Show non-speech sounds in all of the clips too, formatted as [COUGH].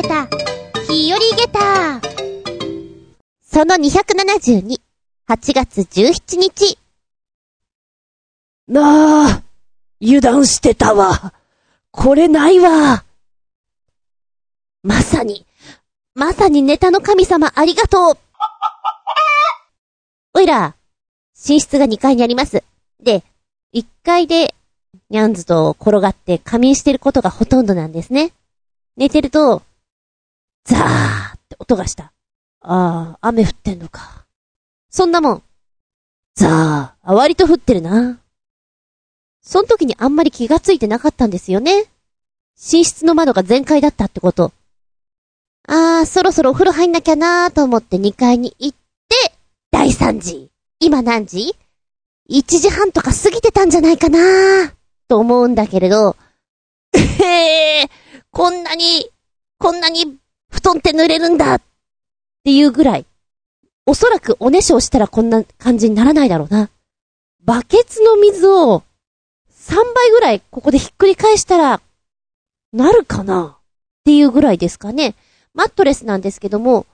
げた、日和げた。その272、8月17日。なあ、油断してたわ。これないわ。まさに、まさにネタの神様ありがとう。[LAUGHS] おいら、寝室が2階にあります。で、1階で、ニャンズと転がって仮眠してることがほとんどなんですね。寝てると、ザーって音がした。ああ、雨降ってんのか。そんなもん。ザー、あ、割と降ってるな。その時にあんまり気がついてなかったんですよね。寝室の窓が全開だったってこと。あー、そろそろお風呂入んなきゃなーと思って2階に行って、第3時。今何時 ?1 時半とか過ぎてたんじゃないかなーと思うんだけれど、へー、こんなに、こんなに布団って濡れるんだっていうぐらい。おそらくおねしょをしたらこんな感じにならないだろうな。バケツの水を3倍ぐらいここでひっくり返したら、なるかなっていうぐらいですかね。マットレスなんですけども、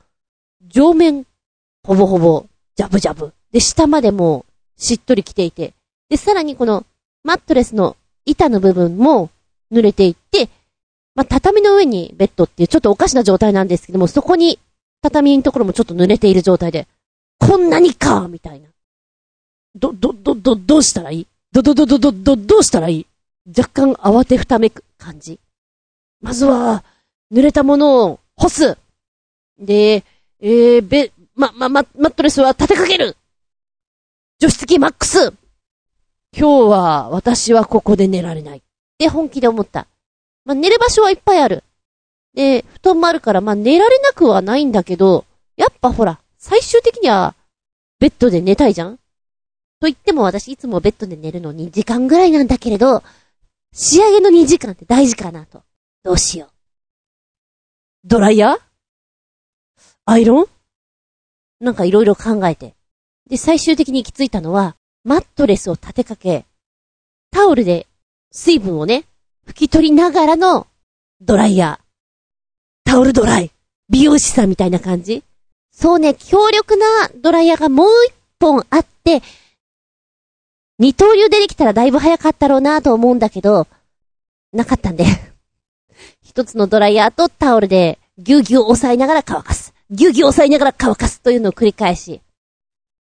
上面、ほぼほぼ、ジャブジャブ。で、下までもう、しっとりきていて。で、さらにこの、マットレスの板の部分も、濡れていて、まあ、畳の上にベッドっていうちょっとおかしな状態なんですけども、そこに、畳のところもちょっと濡れている状態で、こんなにかみたいな。ど、ど、ど、ど、どうしたらいい？ど、ど、ど、ど、ど、ど、どうしたらいい？若干慌てふためく感じ。まずは、濡れたものを干す。で、えー、べ、ま、ま、ま、マットレスは立てかける除湿機マックス今日は私はここで寝られない。って本気で思った。まあ、寝る場所はいっぱいある。で、布団もあるから、まあ、寝られなくはないんだけど、やっぱほら、最終的には、ベッドで寝たいじゃん？と言っても私いつもベッドで寝るの2時間ぐらいなんだけれど、仕上げの2時間って大事かなと。どうしよう。ドライヤー？アイロン？なんかいろいろ考えて。で、最終的に行き着いたのは、マットレスを立てかけ、タオルで水分をね、拭き取りながらのドライヤー。タオルドライ。美容師さんみたいな感じそうね、強力なドライヤーがもう一本あって、二刀流でできたらだいぶ早かったろうなと思うんだけど、なかったんで。[LAUGHS] 一つのドライヤーとタオルでぎゅうぎゅう押さえながら乾かす。ぎゅうぎゅう押さえながら乾かすというのを繰り返し。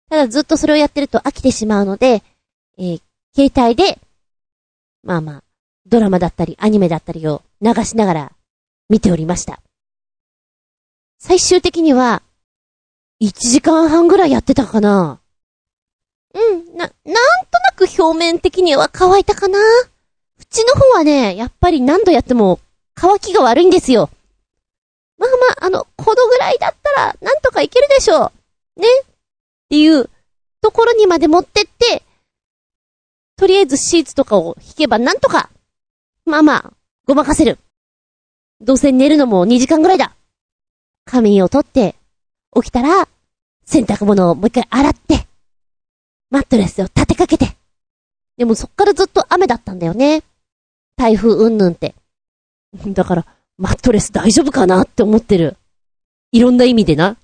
ただずっとそれをやってると飽きてしまうので、えー、携帯で、まあまあ、ドラマだったりアニメだったりを流しながら見ておりました。最終的には、1時間半ぐらいやってたかな。うん、な、なんとなく表面的には乾いたかな。縁の方はね、やっぱり何度やっても乾きが悪いんですよ。まあまあ、あの、このぐらいだったら、なんとかいけるでしょう。ねっていうところにまで持ってって、とりあえずシーツとかを引けばなんとか、まあまあ、ごまかせる。どうせ寝るのも2時間ぐらいだ。仮眠を取って、起きたら、洗濯物をもう一回洗って、マットレスを立てかけて。でもそっからずっと雨だったんだよね。台風うんぬんって。だから、マットレス大丈夫かなって思ってる。いろんな意味でな。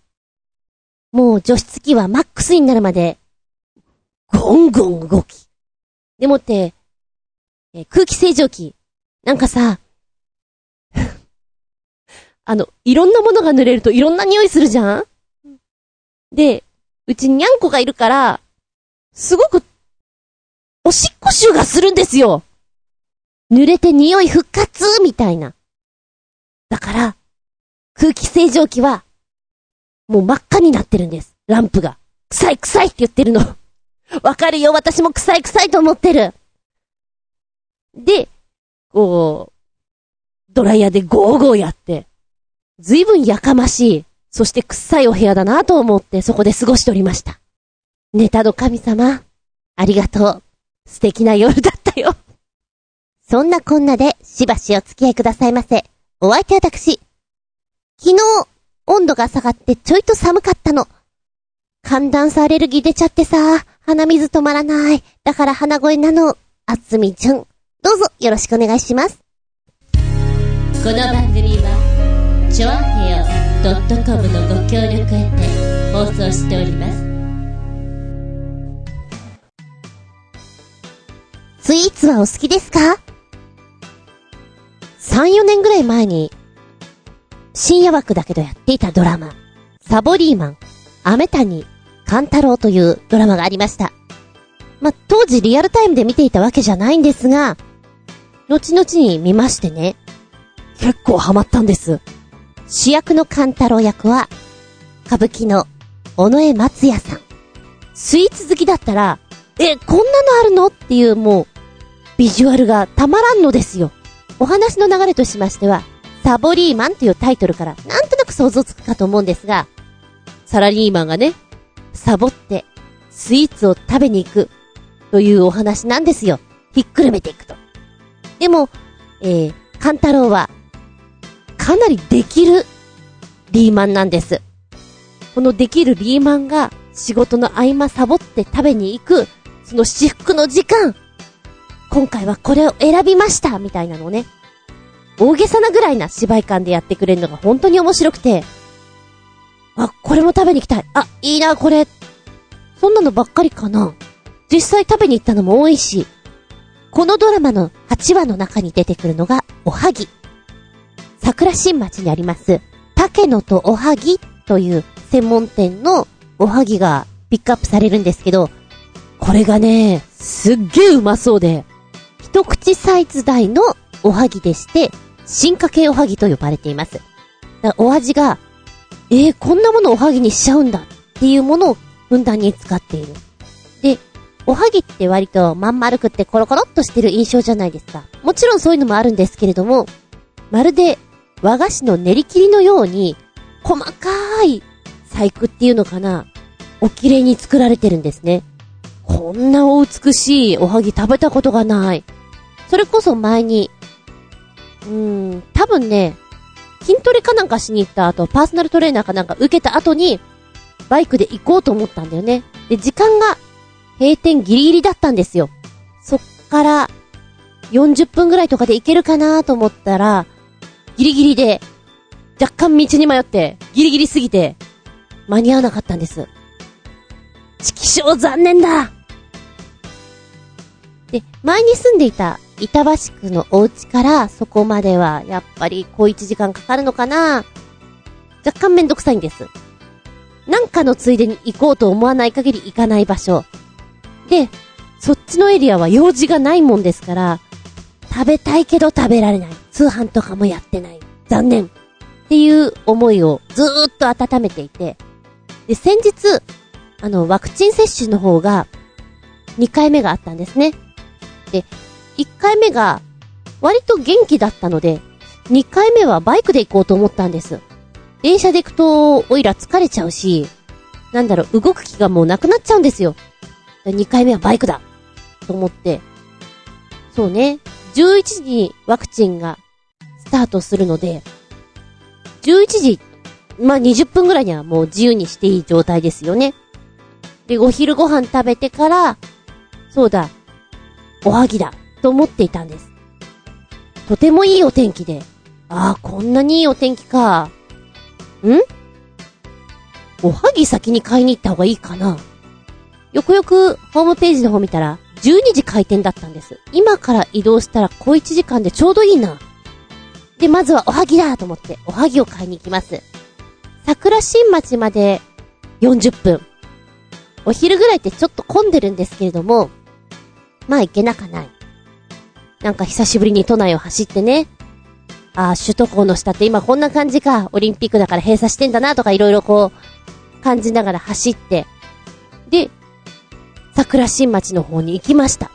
もう除湿機はマックスになるまで、ゴンゴン動き。でもって、え空気清浄機。なんかさ、あの、いろんなものが濡れるといろんな匂いするじゃん？で、うちにゃんこがいるから、すごく、おしっこ臭がするんですよ。濡れて匂い復活みたいな。だから、空気清浄機は、もう真っ赤になってるんです。ランプが。臭い臭いって言ってるの。わかるよ、私も臭い臭いと思ってる。で、こう、ドライヤーでゴーゴーやって、ずいぶんやかましい、そして臭いお部屋だなと思ってそこで過ごしておりました。ネタの神様、ありがとう。素敵な夜だったよ。[LAUGHS] そんなこんなで、しばしお付き合いくださいませ。お相手は私。昨日、温度が下がってちょいと寒かったの。寒暖差アレルギー出ちゃってさ、鼻水止まらない。だから鼻声なの。あつみちゃん。どうぞよろしくお願いします。この番組は、チョアヘオ .com のご協力へて放送しております。スイーツはお好きですか ?3、4年ぐらい前に、深夜枠だけどやっていたドラマ、サボリーマン、アメタニ、カンタロウというドラマがありました。まあ、当時リアルタイムで見ていたわけじゃないんですが、後々に見ましてね、結構ハマったんです。主役のカンタロウ役は、歌舞伎の尾上松也さん。スイーツ好きだったら、え、こんなのあるのっていうもう、ビジュアルがたまらんのですよ。お話の流れとしましては、サボリーマンというタイトルからなんとなく想像つくかと思うんですが、サラリーマンがね、サボって、スイーツを食べに行く、というお話なんですよ。ひっくるめていくと。でも、えー、カンタロウは、かなりできるリーマンなんです。このできるリーマンが仕事の合間サボって食べに行く、その至福の時間。今回はこれを選びましたみたいなのをね、大げさなぐらいな芝居感でやってくれるのが本当に面白くて、あ、これも食べに行きたい。あ、いいな、これ。そんなのばっかりかな。実際食べに行ったのも多いし、このドラマの8話の中に出てくるのが、おはぎ。桜新町にあります、竹野とおはぎという専門店のおはぎがピックアップされるんですけど、これがね、すっげえうまそうで、一口サイズ大のおはぎでして、進化系おはぎと呼ばれています。だからお味が、えー、こんなものおはぎにしちゃうんだっていうものをふんだんに使っている。おはぎって割とまん丸くってコロコロっとしてる印象じゃないですか。もちろんそういうのもあるんですけれども、まるで和菓子の練り切りのように、細かい細工っていうのかな、お綺麗に作られてるんですね。こんなお美しいおはぎ食べたことがない。それこそ前に、うーん、多分ね、筋トレかなんかしに行った後、パーソナルトレーナーかなんか受けた後に、バイクで行こうと思ったんだよね。で、時間が閉店ギリギリだったんですよ。そっから、40分ぐらいとかで行けるかなと思ったら、ギリギリで、若干道に迷って、ギリギリすぎて、間に合わなかったんです。チキ残念だで、前に住んでいた板橋区のお家からそこまでは、やっぱり小1時間かかるのかな若干めんどくさいんです。なんかのついでに行こうと思わない限り行かない場所。で、そっちのエリアは用事がないもんですから、食べたいけど食べられない。通販とかもやってない。残念。っていう思いをずーっと温めていて。で、先日、あの、ワクチン接種の方が、2回目があったんですね。で、1回目が、割と元気だったので、2回目はバイクで行こうと思ったんです。電車で行くと、おいら疲れちゃうし、なんだろう、動く気がもうなくなっちゃうんですよ。2回目はバイクだ。と思って、そうね、11時にワクチンがスタートするので、11時、まあ、20分ぐらいにはもう自由にしていい状態ですよね。で、お昼ご飯食べてから、そうだ、おはぎだ、と思っていたんです。とてもいいお天気で、ああ、こんなにいいお天気か。ん？おはぎ先に買いに行った方がいいかな。よくよくホームページの方見たら、12時開店だったんです。今から移動したら小1時間でちょうどいいな。で、まずはおはぎだと思って、おはぎを買いに行きます。桜新町まで40分。お昼ぐらいってちょっと混んでるんですけれども、まあ行けなかない。なんか久しぶりに都内を走ってね、ああ、首都高の下って今こんな感じか、オリンピックだから閉鎖してんだなとかいろいろこう、感じながら走って、で、桜新町の方に行きました。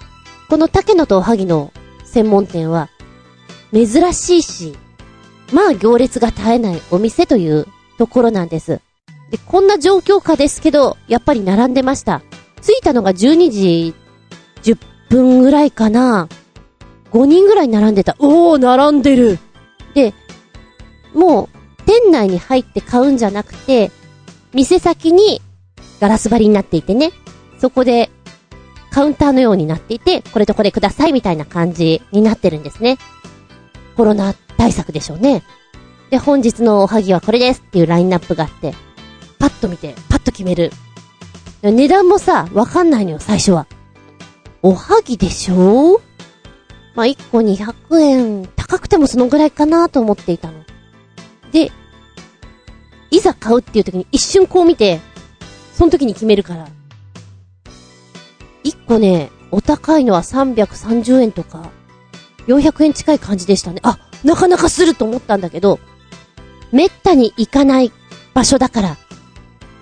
この竹野とおはぎの専門店は、珍しいし、まあ行列が絶えないお店というところなんです。で、こんな状況下ですけど、やっぱり並んでました。着いたのが12時10分ぐらいかな。5人ぐらい並んでた。おー、並んでるで、もう、店内に入って買うんじゃなくて、店先にガラス張りになっていてね。そこで、カウンターのようになっていて、これとこれくださいみたいな感じになってるんですね。コロナ対策でしょうね。で、本日のおはぎはこれですっていうラインナップがあって、パッと見て、パッと決める。値段もさ、わかんないのよ、最初は。おはぎでしょ？ま、1個200円、高くてもそのぐらいかなと思っていたの。で、いざ買うっていう時に一瞬こう見て、その時に決めるから。1個ね、お高いのは330円とか、400円近い感じでしたね。あ、なかなかすると思ったんだけど、めったに行かない場所だから、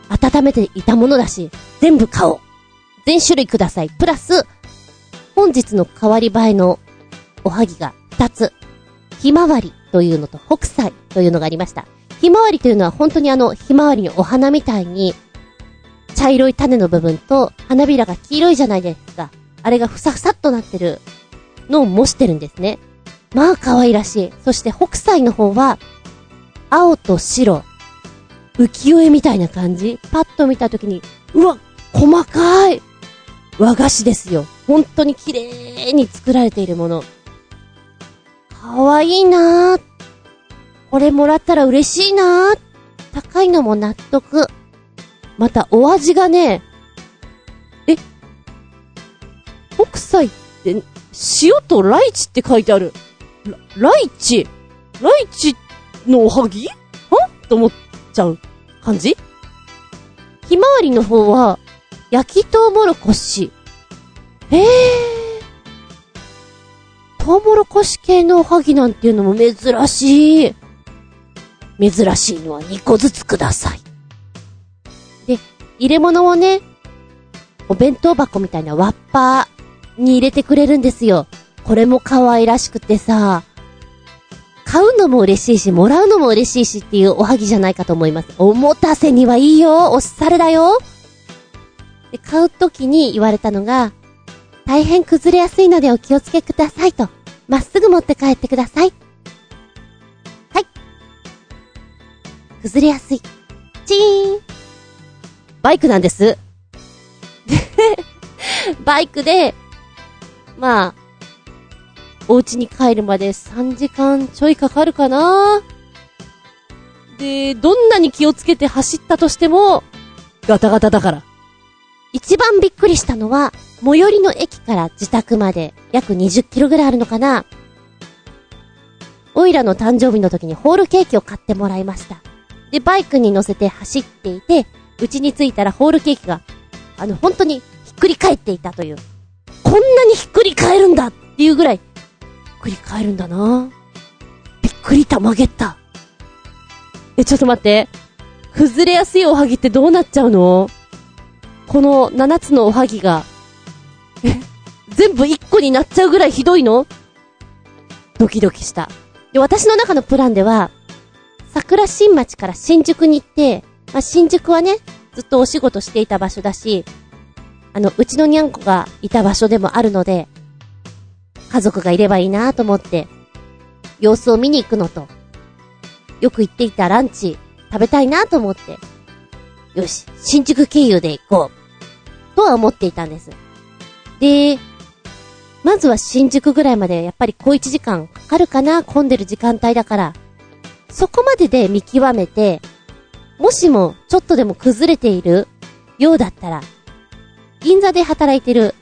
温めていたものだし、全部買おう。全種類ください。プラス、本日の変わり映えのおはぎが2つ。ひまわりというのと北斎というのがありました。ひまわりというのは本当にあの、ひまわりのお花みたいに、茶色い種の部分と花びらが黄色いじゃないですか。あれがふさふさっとなってるのを模してるんですね。まあ可愛らしい。そして北斎の方は、青と白、浮世絵みたいな感じパッと見たときに、うわ、細かい和菓子ですよ。本当に綺麗に作られているもの。かわいいなぁ。これもらったら嬉しいなぁ。高いのも納得。またお味がね、え北斎って、塩とライチって書いてある。ラライチ？ライチのおはぎ？は？と思っちゃう感じ？ひまわりの方は、焼きとうもろこし。ええー。とうもろこし系のおはぎなんていうのも珍しい。珍しいのは2個ずつください。入れ物をね、お弁当箱みたいなワッパーに入れてくれるんですよ。これも可愛らしくてさ、買うのも嬉しいし、もらうのも嬉しいしっていうおはぎじゃないかと思います。おもたせにはいいよおしゃれだよで、買うときに言われたのが、大変崩れやすいのでお気をつけくださいと。まっすぐ持って帰ってください。はい。崩れやすい。チーン。バイクなんです。で、[LAUGHS] バイクで、まあ、お家に帰るまで3時間ちょいかかるかなで、どんなに気をつけて走ったとしても、ガタガタだから。一番びっくりしたのは、最寄りの駅から自宅まで約20キロぐらいあるのかなオイラの誕生日の時にホールケーキを買ってもらいました。で、バイクに乗せて走っていて、家に着いたらホールケーキが、あの、本当にひっくり返っていたという。こんなにひっくり返るんだっていうぐらい、ひっくり返るんだなびっくりたまげった。え、ちょっと待って。崩れやすいおはぎってどうなっちゃうの？この7つのおはぎが、え、全部1個になっちゃうぐらいひどいの？ドキドキした。で、私の中のプランでは、桜新町から新宿に行って、まあ、新宿はね、ずっとお仕事していた場所だし、あの、うちのにゃんこがいた場所でもあるので、家族がいればいいなと思って、様子を見に行くのと、よく行っていたランチ、食べたいなと思って、よし、新宿経由で行こう、とは思っていたんです。で、まずは新宿ぐらいまでやっぱり小1時間かかるかな混んでる時間帯だから、そこまでで見極めて、もしもちょっとでも崩れているようだったら、銀座で働いてる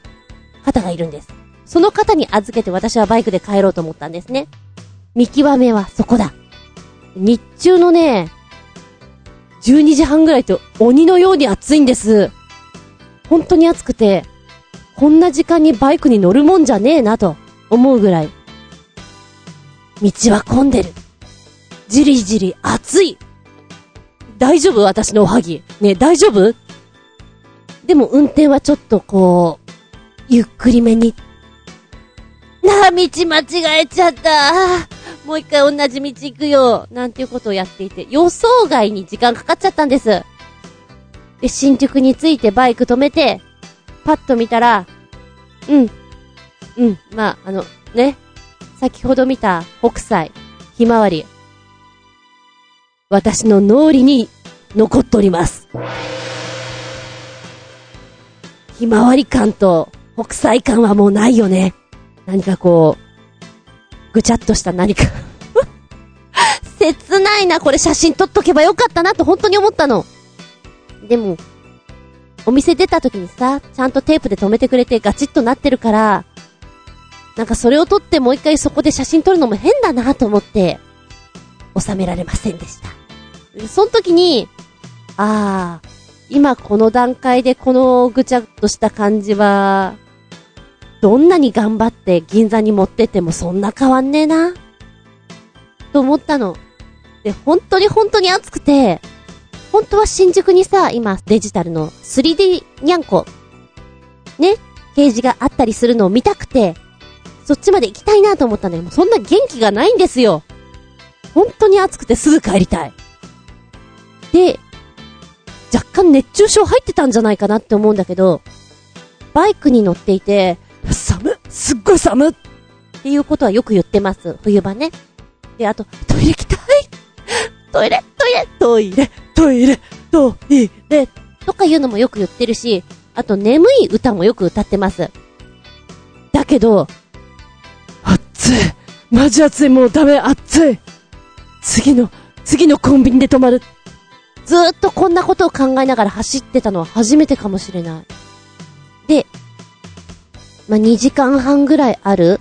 方がいるんです。その方に預けて私はバイクで帰ろうと思ったんですね。見極めはそこだ。日中のね、12時半ぐらいと鬼のように暑いんです。本当に暑くて、こんな時間にバイクに乗るもんじゃねえなと思うぐらい。道は混んでる。じりじり暑い。大丈夫？私のおはぎ。ね大丈夫？でも運転はちょっとこう、ゆっくりめに。なあ、道間違えちゃった。もう一回同じ道行くよ。なんていうことをやっていて、予想外に時間かかっちゃったんです。で、新宿に着いてバイク止めて、パッと見たら、うん。うん。まあ、あの、ね。先ほど見た北斎、ひまわり。私の脳裏に残っております。ひまわり感と北斎感はもうないよね。何かこう、ぐちゃっとした何か。[LAUGHS] 切ないな、これ写真撮っとけばよかったなと本当に思ったの。でも、お店出た時にさ、ちゃんとテープで止めてくれてガチッとなってるから、なんかそれを撮ってもう一回そこで写真撮るのも変だなと思って、収められませんでした。その時に、ああ、今この段階でこのぐちゃっとした感じは、どんなに頑張って銀座に持ってってもそんな変わんねえな。と思ったの。で、本当に本当に熱くて、本当は新宿にさ、今デジタルの 3D にゃんこ、ね、ページがあったりするのを見たくて、そっちまで行きたいなと思ったんだけど、そんな元気がないんですよ。本当に暑くてすぐ帰りたい。で、若干熱中症入ってたんじゃないかなって思うんだけど、バイクに乗っていて、寒っすっごい寒っっていうことはよく言ってます。冬場ね。で、あと、トイレ行きたい [LAUGHS] トイレ、トイレトイレ、トイレ、トイレ。とかいうのもよく言ってるし、あと眠い歌もよく歌ってます。だけど、暑い。マジ暑い。もうダメ。暑い。次の、次のコンビニで泊まる。ずっとこんなことを考えながら走ってたのは初めてかもしれない。で、まあ、2時間半ぐらいある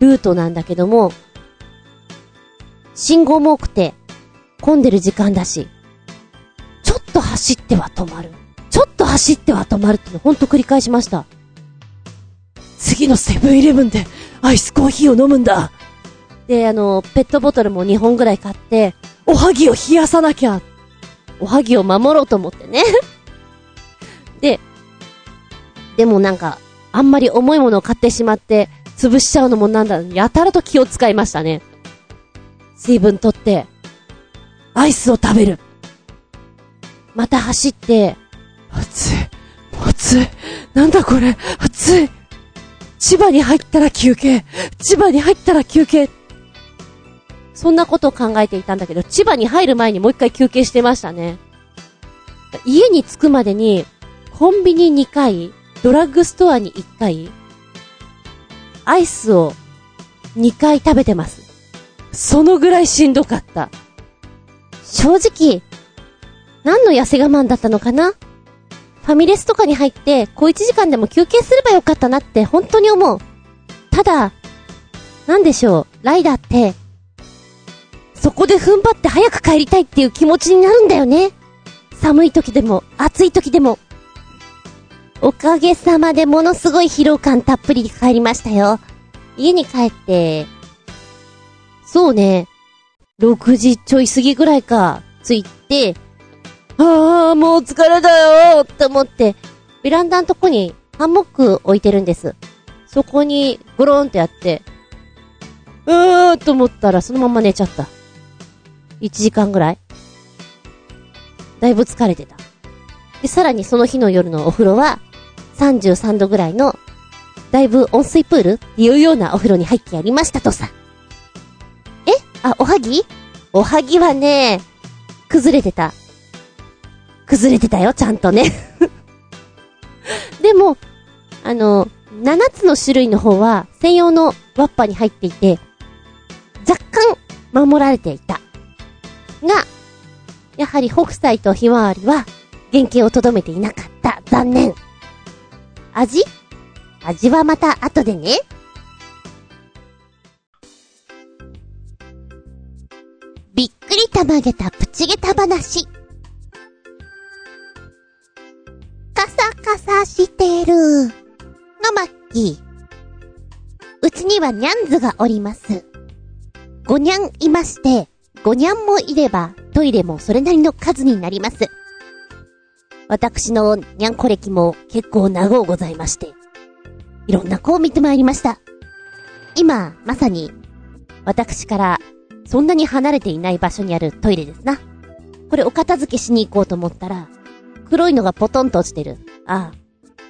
ルートなんだけども、信号も多くて、混んでる時間だし、ちょっと走っては止まる。ちょっと走っては止まるってのほんと繰り返しました。次のセブンイレブンでアイスコーヒーを飲むんだ。で、あの、ペットボトルも2本ぐらい買って、おはぎを冷やさなきゃ。おはぎを守ろうと思ってね。[LAUGHS] で、でもなんか、あんまり重いものを買ってしまって、潰しちゃうのもなんだ、やたらと気を使いましたね。水分取って、アイスを食べる。また走って、暑い。暑い。なんだこれ。暑い。千葉に入ったら休憩。千葉に入ったら休憩。そんなことを考えていたんだけど、千葉に入る前にもう一回休憩してましたね。家に着くまでに、コンビニ2回、ドラッグストアに1回、アイスを2回食べてます。そのぐらいしんどかった。正直、何の痩せ我慢だったのかな？ファミレスとかに入って、小1時間でも休憩すればよかったなって本当に思う。ただ、なんでしょう、ライダーって、そこで踏ん張って早く帰りたいっていう気持ちになるんだよね。寒い時でも、暑い時でも。おかげさまでものすごい疲労感たっぷりで帰りましたよ。家に帰って、そうね、6時ちょい過ぎぐらいか、着いて、ああ、もう疲れだよって思って、ベランダのとこにハンモック置いてるんです。そこにゴロンってやって、うーと思ったらそのまま寝ちゃった。1時間ぐらい？だいぶ疲れてた。で、さらにその日の夜のお風呂は、33度ぐらいの、だいぶ温水プールっていうようなお風呂に入ってやりましたとさ。え？あ、おはぎ？おはぎはね、崩れてた。崩れてたよ、ちゃんとね。[LAUGHS] でも、あの、7つの種類の方は専用のワッパに入っていて、若干守られていた。が、やはり北斎とひまわりは原型をとどめていなかった。残念。味？味はまた後でね。びっくりたまげたプチゲタ話。カサカサしてる。のまっきー。うちにはニャンズがおります。ごにゃんいまして、ごにゃんもいれば、トイレもそれなりの数になります。私のにゃんこ歴も結構長うございまして、いろんな子を見てまいりました。今、まさに、私から、そんなに離れていない場所にあるトイレですな。これお片付けしに行こうと思ったら、黒いのがポトンと落ちてる。ああ、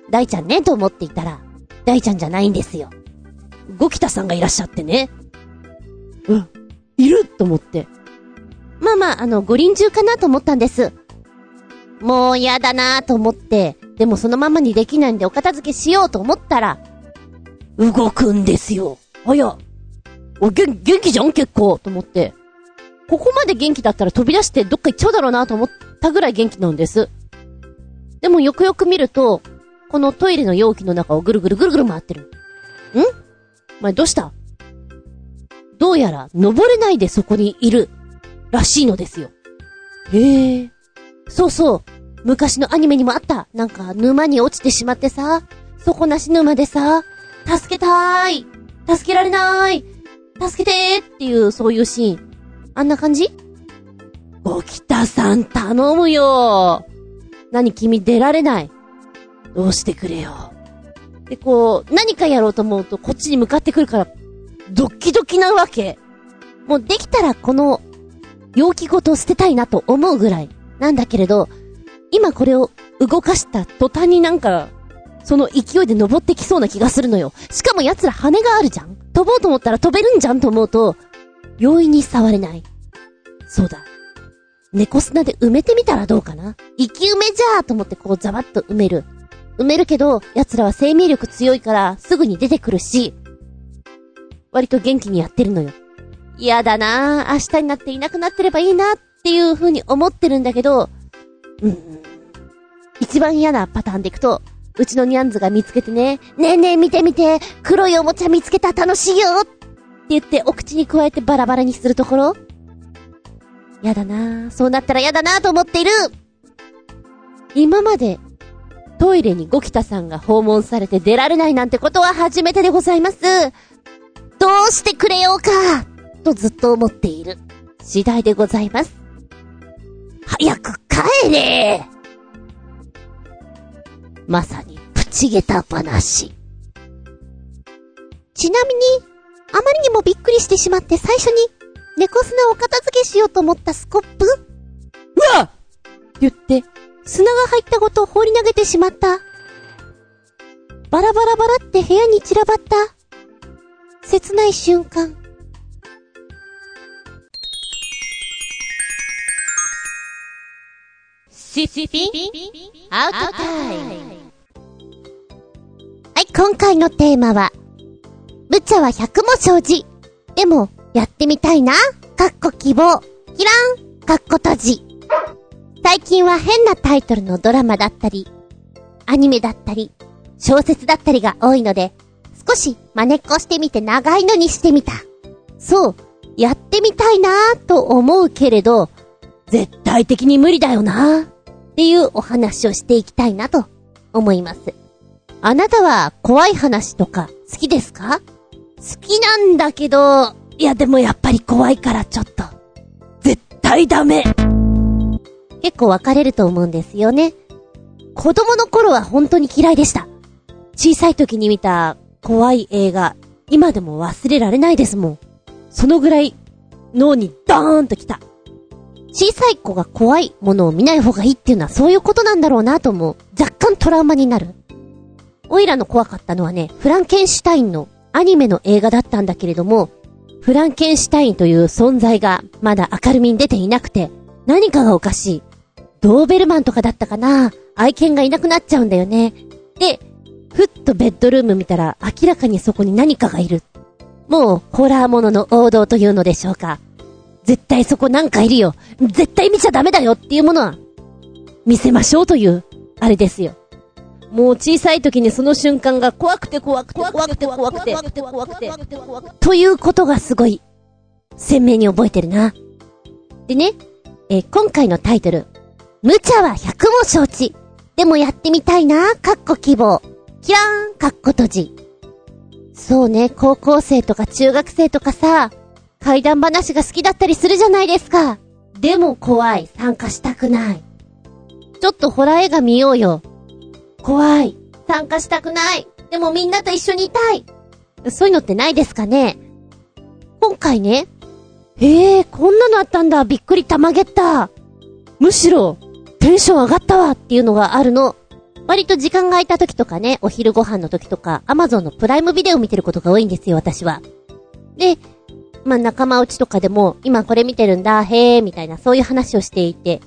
大ちゃんねと思っていたら、大ちゃんじゃないんですよ。ゴキタさんがいらっしゃってね。うん。いると思って。まあまあ、あの、五輪中かなと思ったんです。もう嫌だなと思って、でもそのままにできないんでお片付けしようと思ったら、動くんですよ。あや、お、元、元気じゃん結構と思って。ここまで元気だったら飛び出してどっか行っちゃうだろうなと思ったぐらい元気なんです。でもよくよく見ると、このトイレの容器の中をぐるぐるぐるぐる回ってる。ん？お前どうした？どうやら登れないでそこにいるらしいのですよ。へえ。そうそう。昔のアニメにもあった。なんか沼に落ちてしまってさ、底なし沼でさ、助けたーい助けられない助けてーっていう、そういうシーン。あんな感じ？ゴキタさん頼むよ何君出られないどうしてくれよ。で、こう、何かやろうと思うとこっちに向かってくるから、ドッキドキなわけ。もうできたらこの、容器ごと捨てたいなと思うぐらい。なんだけれど、今これを動かした途端になんか、その勢いで登ってきそうな気がするのよ。しかも奴ら羽があるじゃん飛ぼうと思ったら飛べるんじゃんと思うと、容易に触れない。そうだ。猫砂で埋めてみたらどうかな生き埋めじゃーと思ってこうザバッと埋める。埋めるけど、奴らは生命力強いからすぐに出てくるし、割と元気にやってるのよ。嫌だな、明日になっていなくなってればいいなっていう風に思ってるんだけど、うん。一番嫌なパターンでいくと、うちのニャンズが見つけてね、ねえねえ見て見て、黒いおもちゃ見つけた楽しいよって言ってお口に加えてバラバラにするところやだな。そうなったらやだなと思っている今まで、トイレにゴキタさんが訪問されて出られないなんてことは初めてでございます。どうしてくれようかとずっと思っている次第でございます。早く帰れまさにプチゲタ話。ちなみに、あまりにもびっくりしてしまって最初に、猫砂を片付けしようと思ったスコップ？うわっ言って、砂が入ったごと放り投げてしまった。バラバラバラって部屋に散らばった。切ない瞬間。シシピアウトタイム。はい、今回のテーマは、無茶は百も承知。でも、やってみたいな？かっこ希望。キラン。かっこ閉じ。最近は変なタイトルのドラマだったり、アニメだったり、小説だったりが多いので、少し真似っこしてみて長いのにしてみた。そう、やってみたいなぁと思うけれど、絶対的に無理だよなぁっていうお話をしていきたいなと思います。あなたは怖い話とか好きですか？好きなんだけど、いやでもやっぱり怖いからちょっと、絶対ダメ結構分かれると思うんですよね。子供の頃は本当に嫌いでした。小さい時に見た怖い映画、今でも忘れられないですもん。そのぐらい脳にドーンと来た。小さい子が怖いものを見ない方がいいっていうのはそういうことなんだろうなと思う。若干トラウマになる。オイラの怖かったのはね、フランケンシュタインのアニメの映画だったんだけれども、フランケンシュタインという存在がまだ明るみに出ていなくて、何かがおかしい。ドーベルマンとかだったかな愛犬がいなくなっちゃうんだよね。で、ふっとベッドルーム見たら明らかにそこに何かがいる。もう、ホラーものの王道というのでしょうか。絶対そこなんかいるよ。絶対見ちゃダメだよっていうものは、見せましょうという、あれですよ。もう小さい時にその瞬間が怖くて怖くて怖くて怖くて怖くて怖くて怖くてということがすごい鮮明に覚えてるな。でね、え今回のタイトル。無茶は百も承知。でもやってみたいな、かっこ希望。キラーン、かっこ閉じ。そうね、高校生とか中学生とかさ、怪談話が好きだったりするじゃないですか。でも怖い、参加したくない。ちょっとホラー映画見ようよ。怖い。参加したくない。でもみんなと一緒にいたい。そういうのってないですかね今回ね。へえ、こんなのあったんだ。びっくりたまげった。むしろ、テンション上がったわっていうのがあるの。割と時間が空いた時とかね、お昼ご飯の時とか、アマゾンのプライムビデオ見てることが多いんですよ、私は。で、まあ、仲間内とかでも、今これ見てるんだ、へえ、みたいな、そういう話をしていて。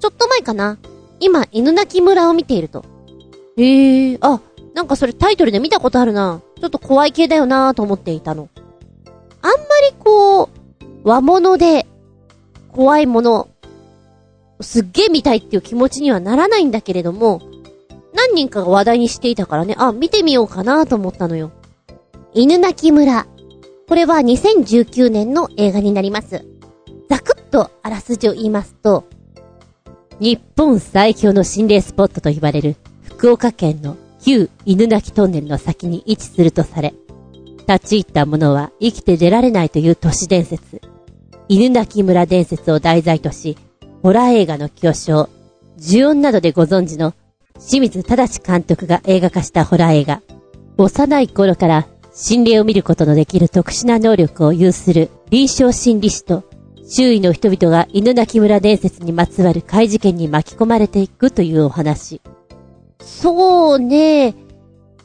ちょっと前かな今、犬鳴村を見ていると。へえ、あ、なんかそれタイトルで見たことあるな。ちょっと怖い系だよなと思っていたの。あんまりこう、和物で、怖いもの、すっげえ見たいっていう気持ちにはならないんだけれども、何人かが話題にしていたからね、あ、見てみようかなと思ったのよ。犬鳴村。これは2019年の映画になります。ざくっとあらすじを言いますと、日本最強の心霊スポットと言われる福岡県の旧犬鳴トンネルの先に位置するとされ、立ち入った者は生きて出られないという都市伝説、犬鳴村伝説を題材とし、ホラー映画の巨匠、呪音などでご存知の清水正監督が映画化したホラー映画、幼い頃から心霊を見ることのできる特殊な能力を有する臨床心理士と、周囲の人々が犬鳴村伝説にまつわる怪事件に巻き込まれていくというお話。そうね、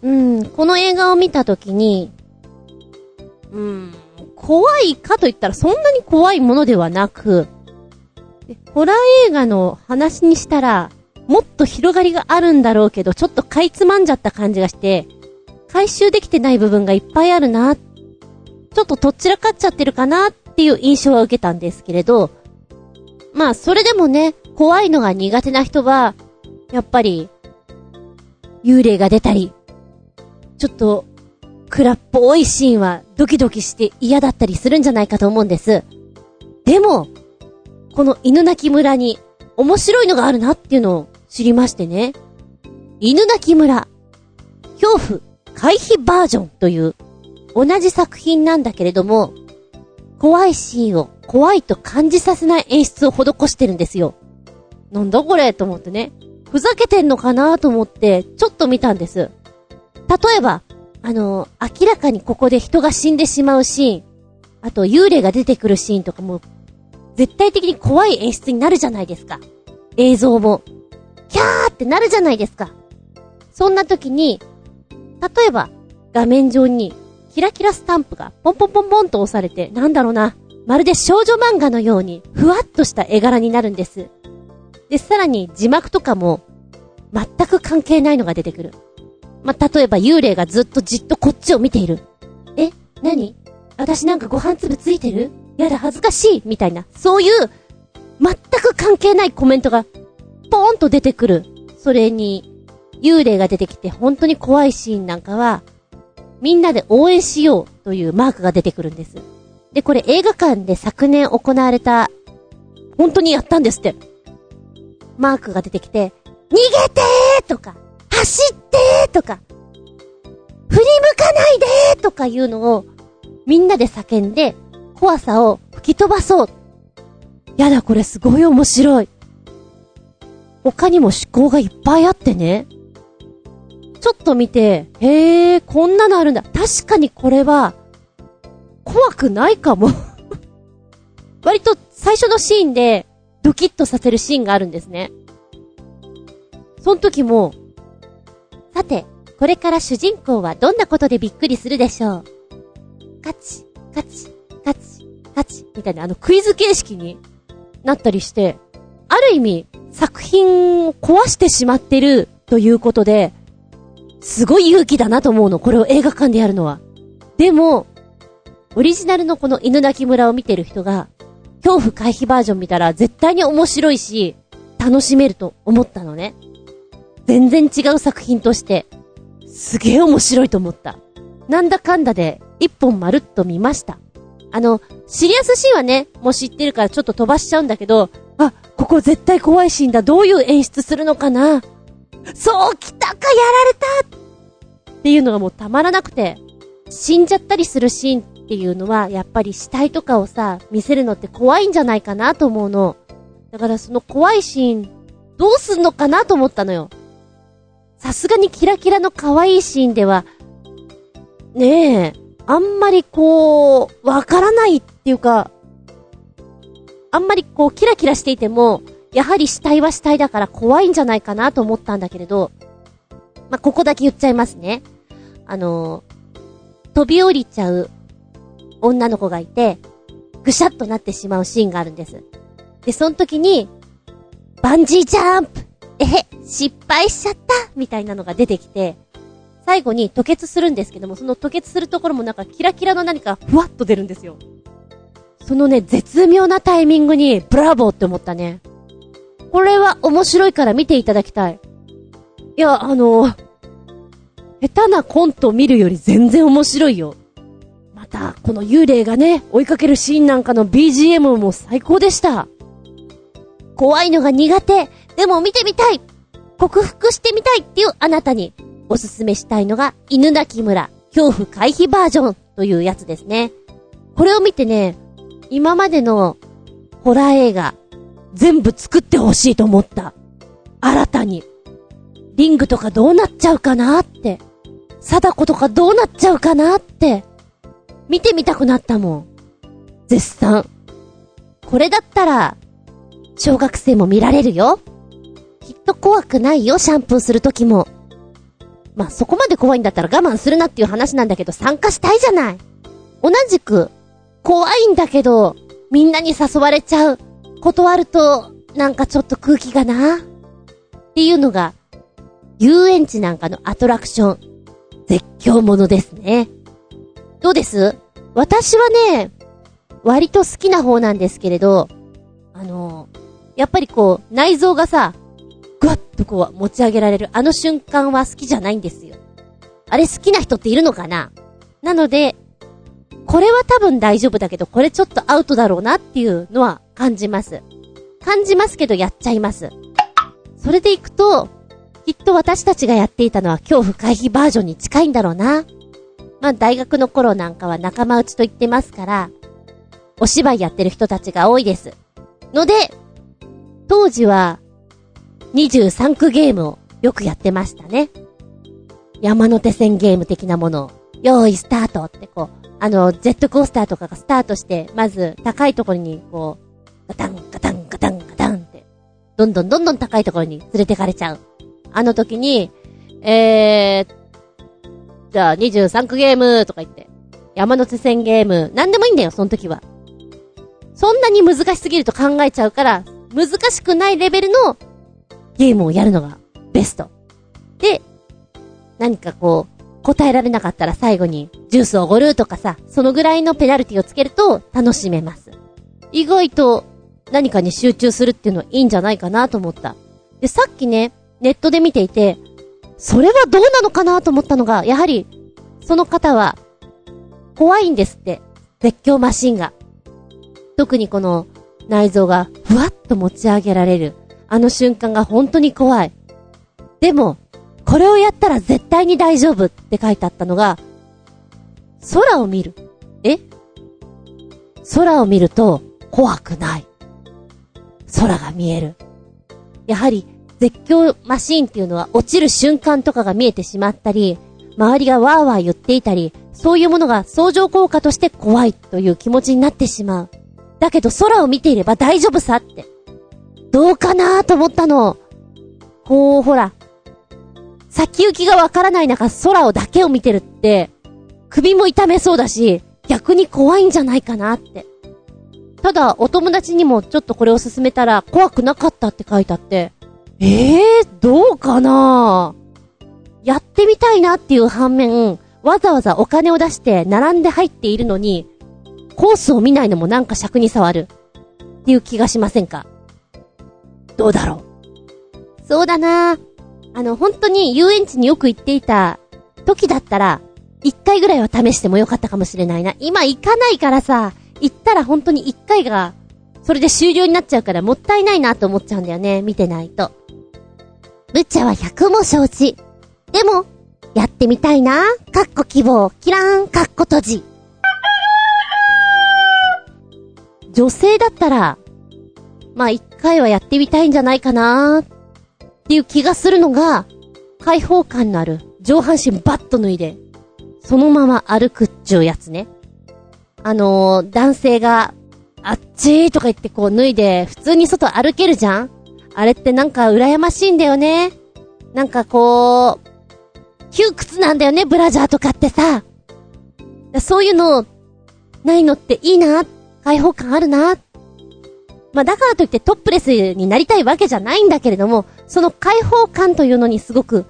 うん、この映画を見たときに、うん、怖いかと言ったらそんなに怖いものではなく、ホラー映画の話にしたら、もっと広がりがあるんだろうけど、ちょっとかいつまんじゃった感じがして、回収できてない部分がいっぱいあるな、ちょっととっちらかっちゃってるかなっていう印象は受けたんですけれど、まあそれでもね、怖いのが苦手な人は、やっぱり、幽霊が出たり、ちょっと、暗っぽいシーンはドキドキして嫌だったりするんじゃないかと思うんです。でも、この犬鳴村に面白いのがあるなっていうのを知りましてね。犬鳴村、恐怖、回避バージョンという同じ作品なんだけれども、怖いシーンを怖いと感じさせない演出を施してるんですよ。なんだこれと思ってね。ふざけてんのかなと思って、ちょっと見たんです。例えば、あの、明らかにここで人が死んでしまうシーン、あと幽霊が出てくるシーンとかも、絶対的に怖い演出になるじゃないですか。映像も。キャーってなるじゃないですか。そんな時に、例えば、画面上に、キラキラスタンプがポンポンポンポンと押されて、なんだろうな、まるで少女漫画のように、ふわっとした絵柄になるんです。で、さらに字幕とかも、全く関係ないのが出てくる。まあ例えば幽霊がずっとじっとこっちを見ている。え何？私なんかご飯粒ついてる？やだ、恥ずかしいみたいな、そういう、全く関係ないコメントが、ポーンと出てくる。それに、幽霊が出てきて本当に怖いシーンなんかは、みんなで応援しようというマークが出てくるんです。で、これ映画館で昨年行われた、本当にやったんですって。マークが出てきて、逃げてーとか、走ってーとか、振り向かないでーとかいうのを、みんなで叫んで、怖さを吹き飛ばそう。やだ、これすごい面白い。他にも思考がいっぱいあってね。ちょっと見て、へえ、こんなのあるんだ。確かにこれは、怖くないかも [LAUGHS] 割と最初のシーンで、ドキッとさせるシーンがあるんですね。その時も、さて、これから主人公はどんなことでびっくりするでしょうカチ、カチ、カチ、カチ、みたいなあのクイズ形式になったりして、ある意味、作品を壊してしまってるということで、すごい勇気だなと思うの、これを映画館でやるのは。でも、オリジナルのこの犬鳴村を見てる人が、恐怖回避バージョン見たら絶対に面白いし、楽しめると思ったのね。全然違う作品として、すげえ面白いと思った。なんだかんだで、一本まるっと見ました。あの、シリアスシーンはね、もう知ってるからちょっと飛ばしちゃうんだけど、あ、ここ絶対怖いシーンだ。どういう演出するのかなそう来たかやっていうのがもうたまらなくて、死んじゃったりするシーンっていうのは、やっぱり死体とかをさ、見せるのって怖いんじゃないかなと思うの。だからその怖いシーン、どうすんのかなと思ったのよ。さすがにキラキラの可愛いシーンでは、ねえ、あんまりこう、わからないっていうか、あんまりこう、キラキラしていても、やはり死体は死体だから怖いんじゃないかなと思ったんだけれど、まあ、ここだけ言っちゃいますね。あの飛び降りちゃう女の子がいて、ぐしゃっとなってしまうシーンがあるんです。で、その時に、バンジージャンプえへ、失敗しちゃったみたいなのが出てきて、最後に吐血するんですけども、その吐血するところもなんかキラキラの何かふわっと出るんですよ。そのね、絶妙なタイミングに、ブラボーって思ったね。これは面白いから見ていただきたい。いや、あの、下手なコント見るより全然面白いよ。また、この幽霊がね、追いかけるシーンなんかの BGM も最高でした。怖いのが苦手。でも見てみたい。克服してみたいっていうあなたにおすすめしたいのが、犬鳴村恐怖回避バージョンというやつですね。これを見てね、今までのホラー映画、全部作ってほしいと思った。新たに。リングとかどうなっちゃうかなって。貞子とかどうなっちゃうかなって。見てみたくなったもん。絶賛。これだったら、小学生も見られるよ。きっと怖くないよ、シャンプーするときも。まあ、そこまで怖いんだったら我慢するなっていう話なんだけど参加したいじゃない。同じく、怖いんだけど、みんなに誘われちゃう。断ると、なんかちょっと空気がな。っていうのが、遊園地なんかのアトラクション、絶叫ものですね。どうです？私はね、割と好きな方なんですけれど、あの、やっぱりこう、内臓がさ、ぐわっとこう持ち上げられるあの瞬間は好きじゃないんですよ。あれ好きな人っているのかな？なので、これは多分大丈夫だけど、これちょっとアウトだろうなっていうのは感じます。感じますけどやっちゃいます。それでいくと、きっと私たちがやっていたのは恐怖回避バージョンに近いんだろうな。まあ大学の頃なんかは仲間内と言ってますから、お芝居やってる人たちが多いです。ので、当時は、23区ゲームをよくやってましたね。山手線ゲーム的なものを、用意スタートってこう、あの、ジェットコースターとかがスタートして、まず高いところにこう、ガタンガタンガタンガタンって、どんどんどんどん高いところに連れてかれちゃう。あの時に、えー、じゃあ23区ゲームとか言って、山手線ゲーム、なんでもいいんだよ、その時は。そんなに難しすぎると考えちゃうから、難しくないレベルのゲームをやるのがベスト。で、何かこう、答えられなかったら最後にジュースをおごるとかさ、そのぐらいのペナルティをつけると楽しめます。意外と何かに集中するっていうのはいいんじゃないかなと思った。で、さっきね、ネットで見ていて、それはどうなのかなと思ったのが、やはり、その方は、怖いんですって。絶叫マシンが。特にこの内臓がふわっと持ち上げられる。あの瞬間が本当に怖い。でも、これをやったら絶対に大丈夫って書いてあったのが、空を見る。え？空を見ると怖くない。空が見える。やはり絶叫マシーンっていうのは落ちる瞬間とかが見えてしまったり、周りがワーワー言っていたり、そういうものが相乗効果として怖いという気持ちになってしまう。だけど空を見ていれば大丈夫さって。どうかなと思ったの。こう、ほら。先行きがわからない中空をだけを見てるって、首も痛めそうだし、逆に怖いんじゃないかなって。ただ、お友達にもちょっとこれを勧めたら怖くなかったって書いてあって、ええー、どうかな？やってみたいなっていう反面、わざわざお金を出して並んで入っているのに、コースを見ないのもなんか尺に触る。っていう気がしませんか？どうだろう？そうだなあの、本当に遊園地によく行っていた時だったら、一回ぐらいは試してもよかったかもしれないな。今行かないからさ、行ったら本当に一回が、それで終了になっちゃうからもったいないなと思っちゃうんだよね。見てないと。ブチャは100も承知。でも、やってみたいな。かっこ希望、キラーン、かっこ閉じ。女性だったら、まあ一回はやってみたいんじゃないかなっていう気がするのが、開放感のある上半身バッと脱いで、そのまま歩くっちゅうやつね。あのー、男性が、あっちーとか言ってこう脱いで、普通に外歩けるじゃん？あれってなんか羨ましいんだよね。なんかこう、窮屈なんだよね、ブラジャーとかってさ。そういうの、ないのっていいな、開放感あるな。まあだからといってトップレスになりたいわけじゃないんだけれども、その開放感というのにすごく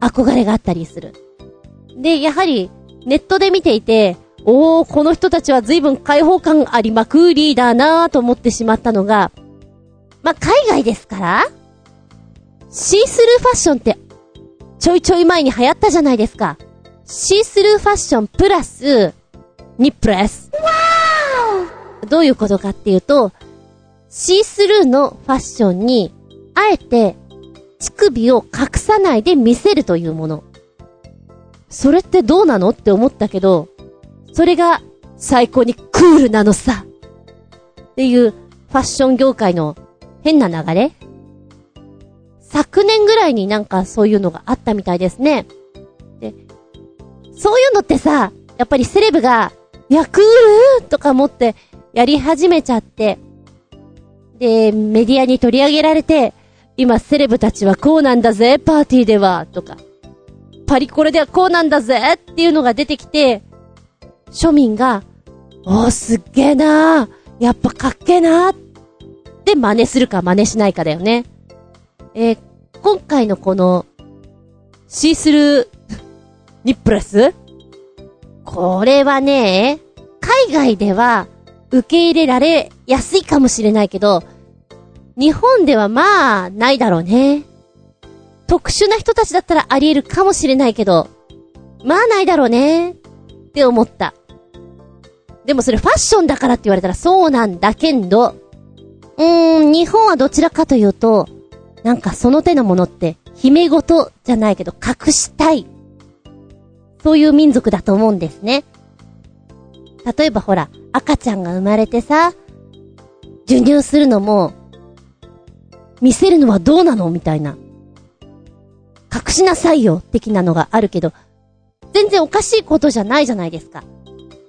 憧れがあったりする。で、やはりネットで見ていて、おー、この人たちは随分開放感ありまくりだなぁと思ってしまったのが、まあ、海外ですからシースルーファッションってちょいちょい前に流行ったじゃないですか。シースルーファッションプラス、ニップレス。どういうことかっていうと、シースルーのファッションに、あえて、乳首を隠さないで見せるというもの。それってどうなのって思ったけど、それが最高にクールなのさ。っていうファッション業界の変な流れ昨年ぐらいになんかそういうのがあったみたいですね。で、そういうのってさ、やっぱりセレブが、いや、クールとか思ってやり始めちゃって、で、メディアに取り上げられて、今セレブたちはこうなんだぜ、パーティーでは、とか、パリコレではこうなんだぜっていうのが出てきて、庶民が、おーすっげえなー、やっぱかっけえなーって真似するか真似しないかだよね。えー、今回のこの、シースルー、ニップレス？これはね、海外では受け入れられやすいかもしれないけど、日本ではまあ、ないだろうね。特殊な人たちだったらあり得るかもしれないけど、まあないだろうね。って思った。でもそれファッションだからって言われたらそうなんだけど、うーん、日本はどちらかというと、なんかその手のものって、姫事じゃないけど隠したい。そういう民族だと思うんですね。例えばほら、赤ちゃんが生まれてさ、授乳するのも、見せるのはどうなのみたいな。隠しなさいよ、的なのがあるけど、全然おかしいことじゃないじゃないですか。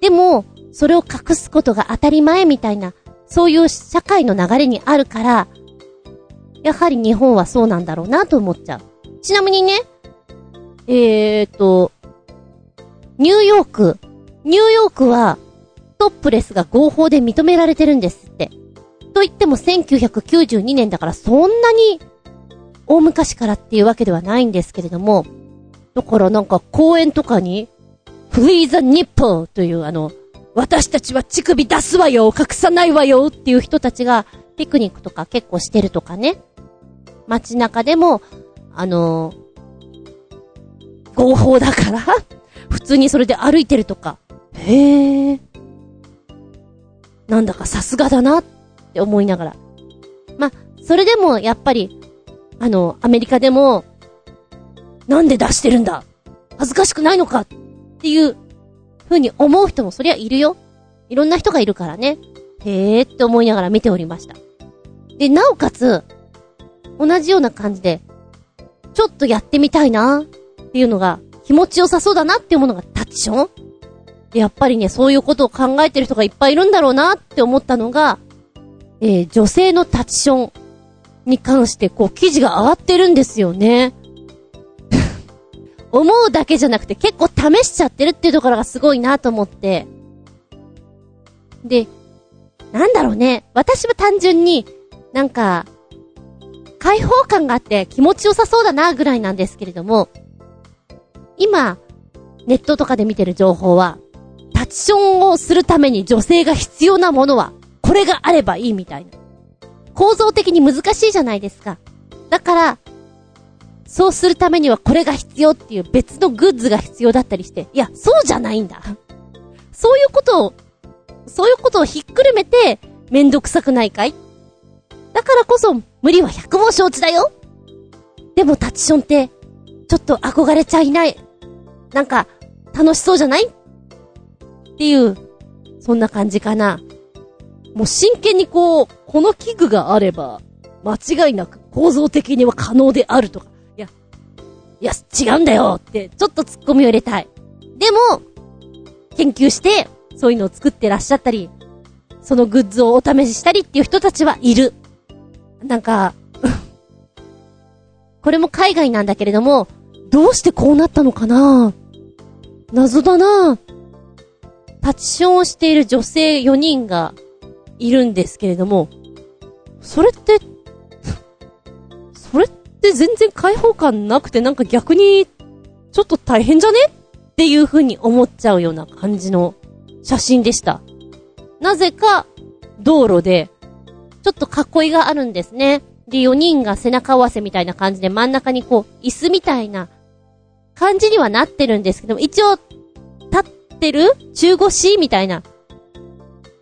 でも、それを隠すことが当たり前みたいな、そういう社会の流れにあるから、やはり日本はそうなんだろうなと思っちゃう。ちなみにね、えーと、ニューヨーク、ニューヨークは、トップレスが合法で認められてるんですって。と言っても1992年だからそんなに大昔からっていうわけではないんですけれども、だからなんか公園とかに、Free the nipple というあの、私たちは乳首出すわよ隠さないわよっていう人たちがピクニックとか結構してるとかね。街中でも、あのー、合法だから [LAUGHS] 普通にそれで歩いてるとか。へえ。なんだかさすがだなって思いながら。ま、それでもやっぱりあの、アメリカでも、なんで出してるんだ？恥ずかしくないのか？っていう風に思う人もそりゃいるよ。いろんな人がいるからね。へえーって思いながら見ておりました。で、なおかつ、同じような感じで、ちょっとやってみたいなっていうのが気持ちよさそうだなっていうものがタッチション、やっぱりね、そういうことを考えてる人がいっぱいいるんだろうなって思ったのが、えー、女性のタッチションに関してこう記事が上がってるんですよね。思うだけじゃなくて結構試しちゃってるっていうところがすごいなと思って。で、なんだろうね。私は単純に、なんか、開放感があって気持ちよさそうだなぐらいなんですけれども、今、ネットとかで見てる情報は、タッチションをするために女性が必要なものは、これがあればいいみたいな。構造的に難しいじゃないですか。だから、そうするためにはこれが必要っていう別のグッズが必要だったりして、いや、そうじゃないんだ。そういうことを、そういうことをひっくるめて、めんどくさくないかい？だからこそ、無理は百も承知だよでもタッチションって、ちょっと憧れちゃいない。なんか、楽しそうじゃない？っていう、そんな感じかな。もう真剣にこう、この器具があれば、間違いなく構造的には可能であるとか、いや、違うんだよって、ちょっと突っ込みを入れたい。でも、研究して、そういうのを作ってらっしゃったり、そのグッズをお試ししたりっていう人たちはいる。なんか、[LAUGHS] これも海外なんだけれども、どうしてこうなったのかな？謎だなタッチションをしている女性4人がいるんですけれども、それって、って全然開放感なくてなんか逆に、ちょっと大変じゃねっていう風に思っちゃうような感じの写真でした。なぜか、道路で、ちょっと囲いがあるんですね。で、4人が背中合わせみたいな感じで真ん中にこう、椅子みたいな感じにはなってるんですけども、一応、立ってる中腰みたいな。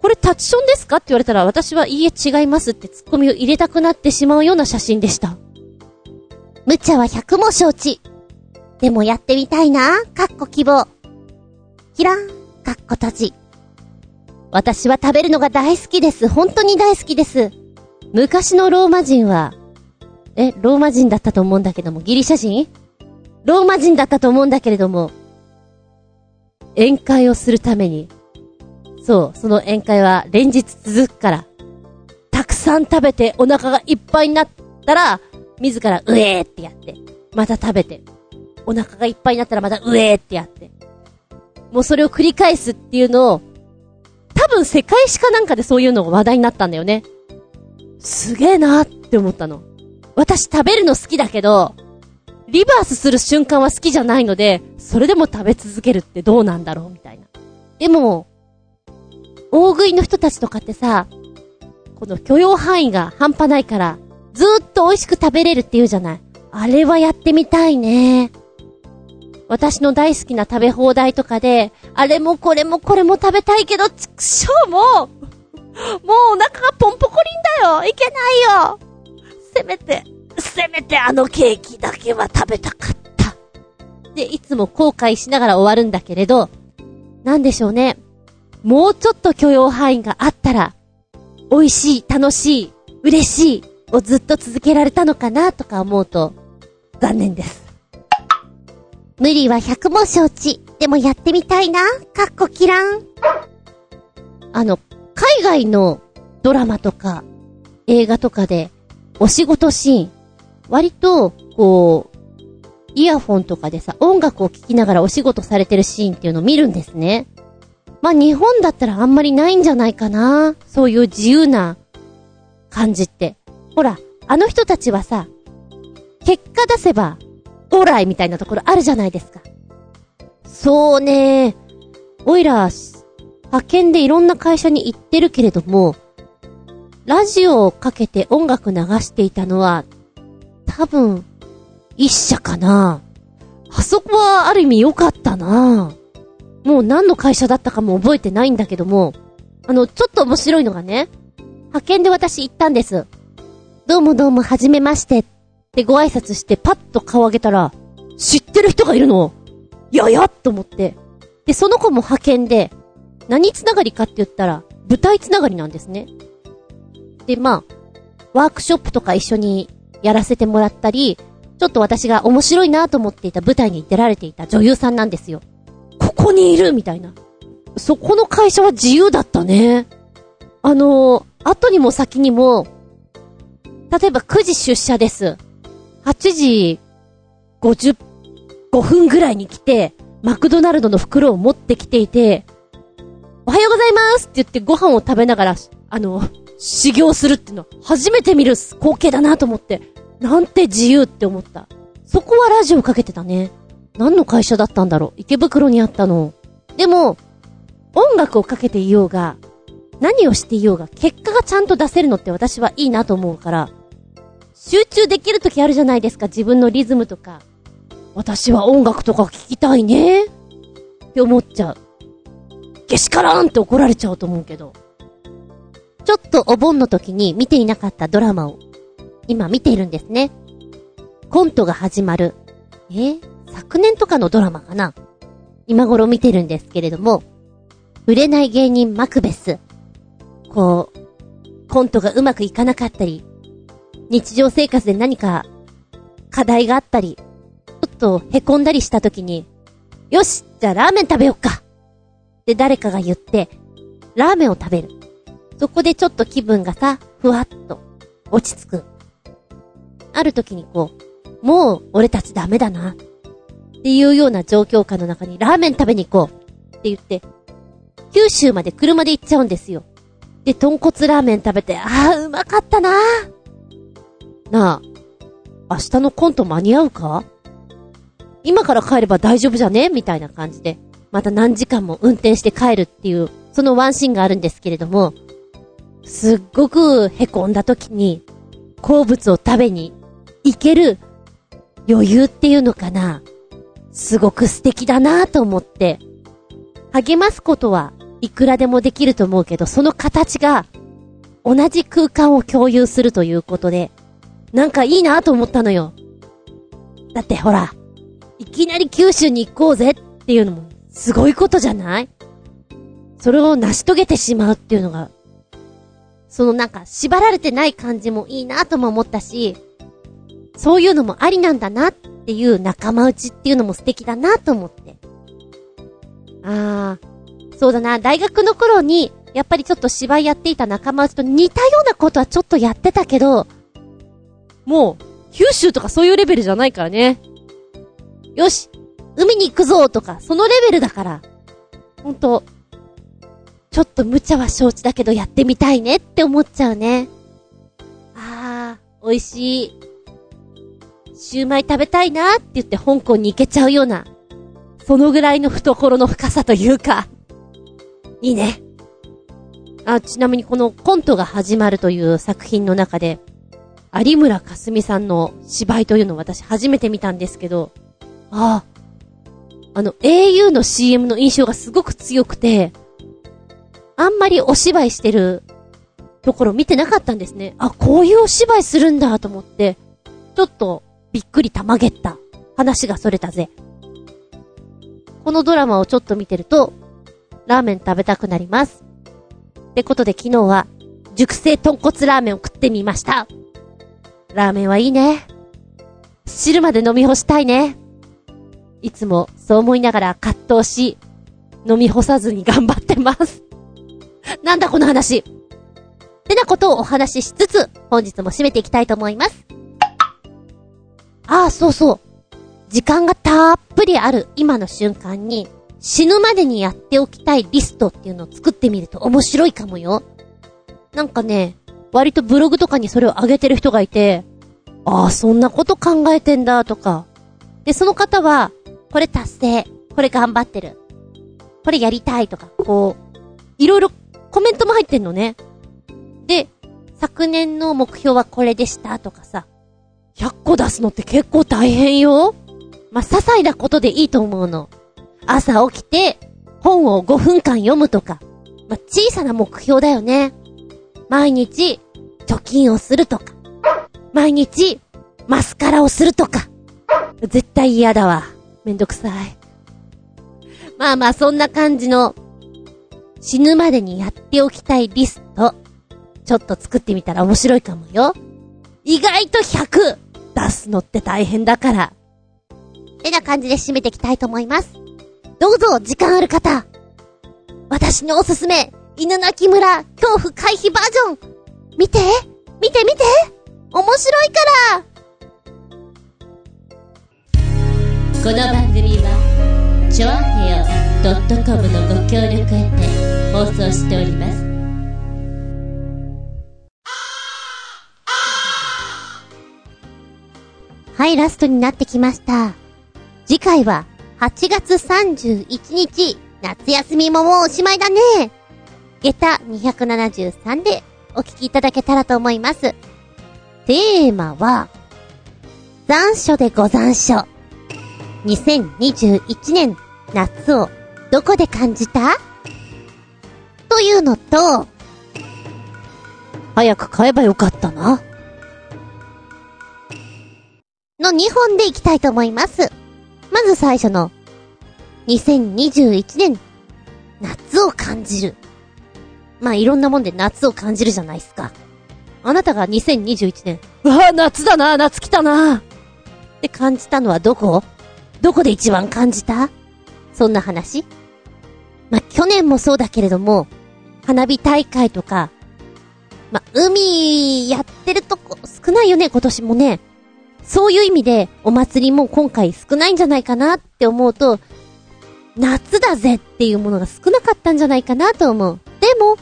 これタッチションですかって言われたら私はいいえ違いますってツッコミを入れたくなってしまうような写真でした。無茶は百も承知。でもやってみたいな。かっこ希望。キラン、かっこ閉じ。私は食べるのが大好きです。本当に大好きです。昔のローマ人は、え、ローマ人だったと思うんだけども、ギリシャ人？ローマ人だったと思うんだけれども、宴会をするために、そう、その宴会は連日続くから、たくさん食べてお腹がいっぱいになったら、自らうえーってやって、また食べて、お腹がいっぱいになったらまたうえーってやって、もうそれを繰り返すっていうのを、多分世界史かなんかでそういうのが話題になったんだよね。すげえなーって思ったの。私食べるの好きだけど、リバースする瞬間は好きじゃないので、それでも食べ続けるってどうなんだろうみたいな。でも、大食いの人たちとかってさ、この許容範囲が半端ないから、ずっと美味しく食べれるって言うじゃない。あれはやってみたいね。私の大好きな食べ放題とかで、あれもこれもこれも食べたいけど、ちくしょうもう、もうお腹がポンポコリンだよいけないよせめて、せめてあのケーキだけは食べたかった。で、いつも後悔しながら終わるんだけれど、なんでしょうね。もうちょっと許容範囲があったら、美味しい、楽しい、嬉しいをずっと続けられたのかなとか思うと、残念です。無理は百も承知。でもやってみたいな。かっこキラン。あの、海外のドラマとか映画とかでお仕事シーン、割と、こう、イヤフォンとかでさ、音楽を聴きながらお仕事されてるシーンっていうのを見るんですね。まあ、日本だったらあんまりないんじゃないかな。そういう自由な感じって。ほら、あの人たちはさ、結果出せば、オーライみたいなところあるじゃないですか。そうねおいら、派遣でいろんな会社に行ってるけれども、ラジオをかけて音楽流していたのは、多分、一社かな。あそこはある意味良かったな。もう何の会社だったかも覚えてないんだけども、あの、ちょっと面白いのがね、派遣で私行ったんです。どうもどうも、はじめまして。ってご挨拶してパッと顔上げたら、知ってる人がいるの。ややっと思って。で、その子も派遣で、何つながりかって言ったら、舞台つながりなんですね。で、まあ、ワークショップとか一緒にやらせてもらったり、ちょっと私が面白いなと思っていた舞台に出られていた女優さんなんですよ。ここにいるみたいな。そこの会社は自由だったね。あのー、後にも先にも、例えば9時出社です。8時55分ぐらいに来て、マクドナルドの袋を持ってきていて、おはようございますって言ってご飯を食べながら、あの、修行するっていうのは初めて見る光景だなと思って、なんて自由って思った。そこはラジオかけてたね。何の会社だったんだろう池袋にあったの。でも、音楽をかけていようが、何をしていようが、結果がちゃんと出せるのって私はいいなと思うから、集中できる時あるじゃないですか、自分のリズムとか。私は音楽とか聴きたいね。って思っちゃう。けしからんって怒られちゃうと思うけど。ちょっとお盆の時に見ていなかったドラマを、今見ているんですね。コントが始まる。え？昨年とかのドラマかな今頃見てるんですけれども、売れない芸人マクベス。こう、コントがうまくいかなかったり、日常生活で何か課題があったり、ちょっと凹んだりした時に、よしじゃあラーメン食べよっかって誰かが言って、ラーメンを食べる。そこでちょっと気分がさ、ふわっと落ち着く。ある時にこう、もう俺たちダメだな。っていうような状況下の中にラーメン食べに行こうって言って、九州まで車で行っちゃうんですよ。で、豚骨ラーメン食べて、ああ、うまかったななあ、明日のコント間に合うか？今から帰れば大丈夫じゃね？みたいな感じで。また何時間も運転して帰るっていう、そのワンシーンがあるんですけれども、すっごく凹んだ時に、好物を食べに行ける余裕っていうのかな？すごく素敵だなと思って、励ますことはいくらでもできると思うけど、その形が同じ空間を共有するということで、なんかいいなと思ったのよ。だってほら、いきなり九州に行こうぜっていうのもすごいことじゃない？それを成し遂げてしまうっていうのが、そのなんか縛られてない感じもいいなとも思ったし、そういうのもありなんだなっていう仲間内っていうのも素敵だなと思って。あー、そうだな、大学の頃に、やっぱりちょっと芝居やっていた仲間内と似たようなことはちょっとやってたけど、もう、九州とかそういうレベルじゃないからね。よし海に行くぞとか、そのレベルだから。ほんと、ちょっと無茶は承知だけどやってみたいねって思っちゃうね。あー、美味しい。シューマイ食べたいなって言って香港に行けちゃうような、そのぐらいの懐の深さというか、いいね。あ、ちなみにこのコントが始まるという作品の中で、有村架純さんの芝居というのを私初めて見たんですけど、ああ、あの au の CM の印象がすごく強くて、あんまりお芝居してるところ見てなかったんですね。あ、こういうお芝居するんだと思って、ちょっとびっくりたまげった。話がそれたぜ。このドラマをちょっと見てると、ラーメン食べたくなります。ってことで昨日は、熟成豚骨ラーメンを食ってみました。ラーメンはいいね。汁まで飲み干したいね。いつもそう思いながら葛藤し、飲み干さずに頑張ってます。なんだこの話。ってなことをお話ししつつ、本日も締めていきたいと思います。ああ、そうそう。時間がたっぷりある今の瞬間に、死ぬまでにやっておきたいリストっていうのを作ってみると面白いかもよ。なんかね、割とブログとかにそれを上げてる人がいて、ああ、そんなこと考えてんだとか。で、その方は、これ達成、これ頑張ってる、これやりたいとか、こう、いろいろコメントも入ってんのね。で、昨年の目標はこれでしたとかさ、100個出すのって結構大変よ。まあ、些細なことでいいと思うの。朝起きて、本を5分間読むとか。まあ、小さな目標だよね。毎日、貯金をするとか。毎日、マスカラをするとか。絶対嫌だわ。めんどくさい。まあまあ、そんな感じの、死ぬまでにやっておきたいリスト。ちょっと作ってみたら面白いかもよ。意外と100出すのって大変だから。てな感じで締めていきたいと思います。どうぞ、時間ある方。私のおすすめ、犬鳴村恐怖回避バージョン。見て見て見て面白いからこの番組は、ちょあへよ .com のご協力へて放送しております。はい、ラストになってきました。次回は、8月31日、夏休みももうおしまいだね。下駄273でお聞きいただけたらと思います。テーマは、残暑でご残暑。2021年夏をどこで感じた？というのと、早く買えばよかったな。の2本でいきたいと思います。まず最初の、2021年、夏を感じる。まあ、いろんなもんで夏を感じるじゃないですか。あなたが2021年、うわ夏だな夏来たなって感じたのはどこ？どこで一番感じた？そんな話？まあ、去年もそうだけれども、花火大会とか、まあ、海やってるとこ少ないよね、今年もね。そういう意味で、お祭りも今回少ないんじゃないかなって思うと、夏だぜっていうものが少なかったんじゃないかなと思う。でも、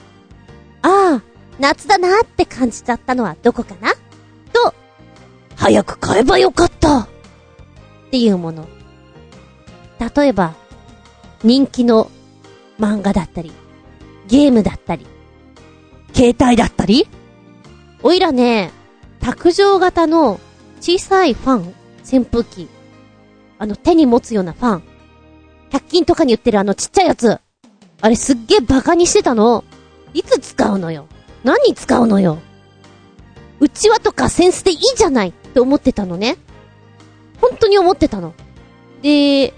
ああ、夏だなって感じちゃったのはどこかな？と、早く買えばよかったっていうもの。例えば、人気の漫画だったり、ゲームだったり、携帯だったり？おいらね、卓上型の小さいファン、扇風機。あの手に持つようなファン。100均とかに売ってるあのちっちゃいやつ。あれすっげえバカにしてたの。いつ使うのよ？何に使うのよ？うちわとかセンスでいいじゃないって思ってたのね。本当に思ってたの。で、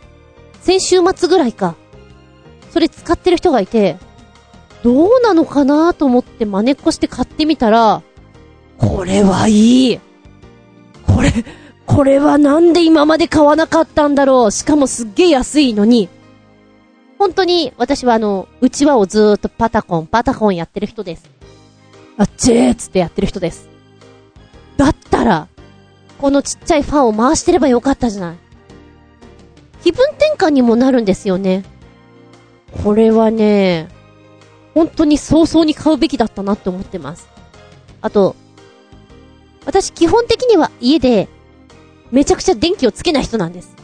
先週末ぐらいか。それ使ってる人がいて、どうなのかなと思って真似っこして買ってみたら、これはいい。これ、これはなんで今まで買わなかったんだろう。しかもすっげえ安いのに。本当に私はあの、うちわをずーっとパタコン、パタコンやってる人です。あっちーっつってやってる人です。だったら、このちっちゃいファンを回してればよかったじゃない。気分転換にもなるんですよね。これはね、本当に早々に買うべきだったなって思ってます。あと、私基本的には家で、めちゃくちゃ電気をつけない人なんです。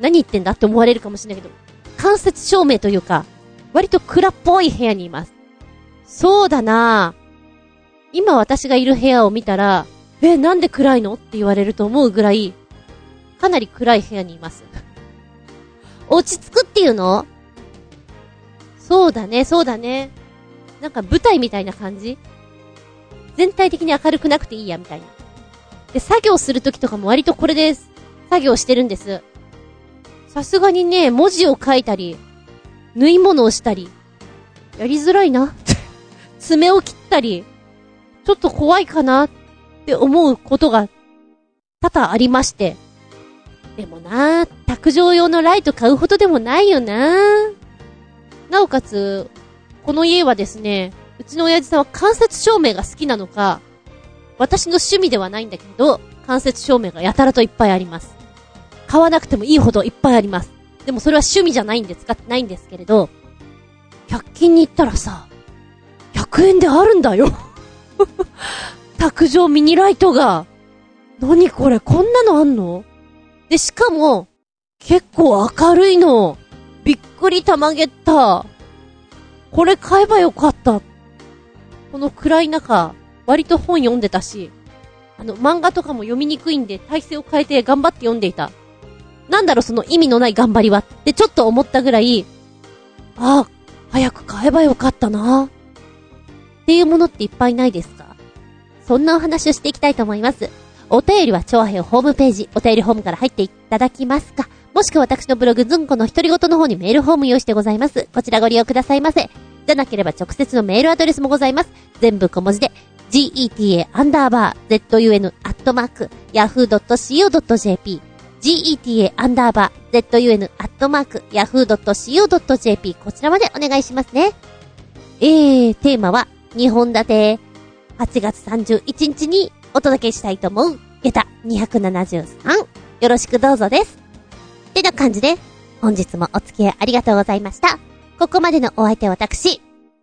何言ってんだって思われるかもしれないけど、間接照明というか、割と暗っぽい部屋にいます。そうだな。今私がいる部屋を見たら、え、なんで暗いのって言われると思うぐらい、かなり暗い部屋にいます。[LAUGHS] 落ち着くっていうの？そうだね、そうだね。なんか舞台みたいな感じ？全体的に明るくなくていいや、みたいな。で、作業するときとかも割とこれです作業してるんです。さすがにね、文字を書いたり、縫い物をしたり、やりづらいな。[LAUGHS] 爪を切ったり、ちょっと怖いかなって思うことが多々ありまして。でもな卓上用のライト買うほどでもないよななおかつ、この家はですね、うちの親父さんは間接照明が好きなのか、私の趣味ではないんだけど、間接照明がやたらといっぱいあります。買わなくてもいいほどいっぱいあります。でもそれは趣味じゃないんで使ってないんですけれど、100均に行ったらさ、100円であるんだよ。[LAUGHS] 卓上ミニライトが。何これ？こんなのあんの？で、しかも、結構明るいの。びっくりたまげった。これ買えばよかった。この暗い中、割と本読んでたし、あの、漫画とかも読みにくいんで体勢を変えて頑張って読んでいた。なんだろ、その意味のない頑張りはってちょっと思ったぐらい、ああ、早く買えばよかったな。っていうものっていっぱいないですか？そんなお話をしていきたいと思います。お便りは、超平ホームページ、お便りホームから入っていただきますか？もしくは私のブログ、ズンコの独り言の方にメールフォーム用意してございます。こちらご利用くださいませ。じゃなければ直接のメールアドレスもございます。全部小文字で、geta アンダーバー zun@yahoo.co.jp geta アンダーバー zun アットマーク yahoo.co.jp こちらまでお願いしますね。えー、テーマは、2本立て、8月31日にお届けしたいと思う、下駄273。よろしくどうぞです。てな感じで、本日もお付き合いありがとうございました。ここまでのお相手は私。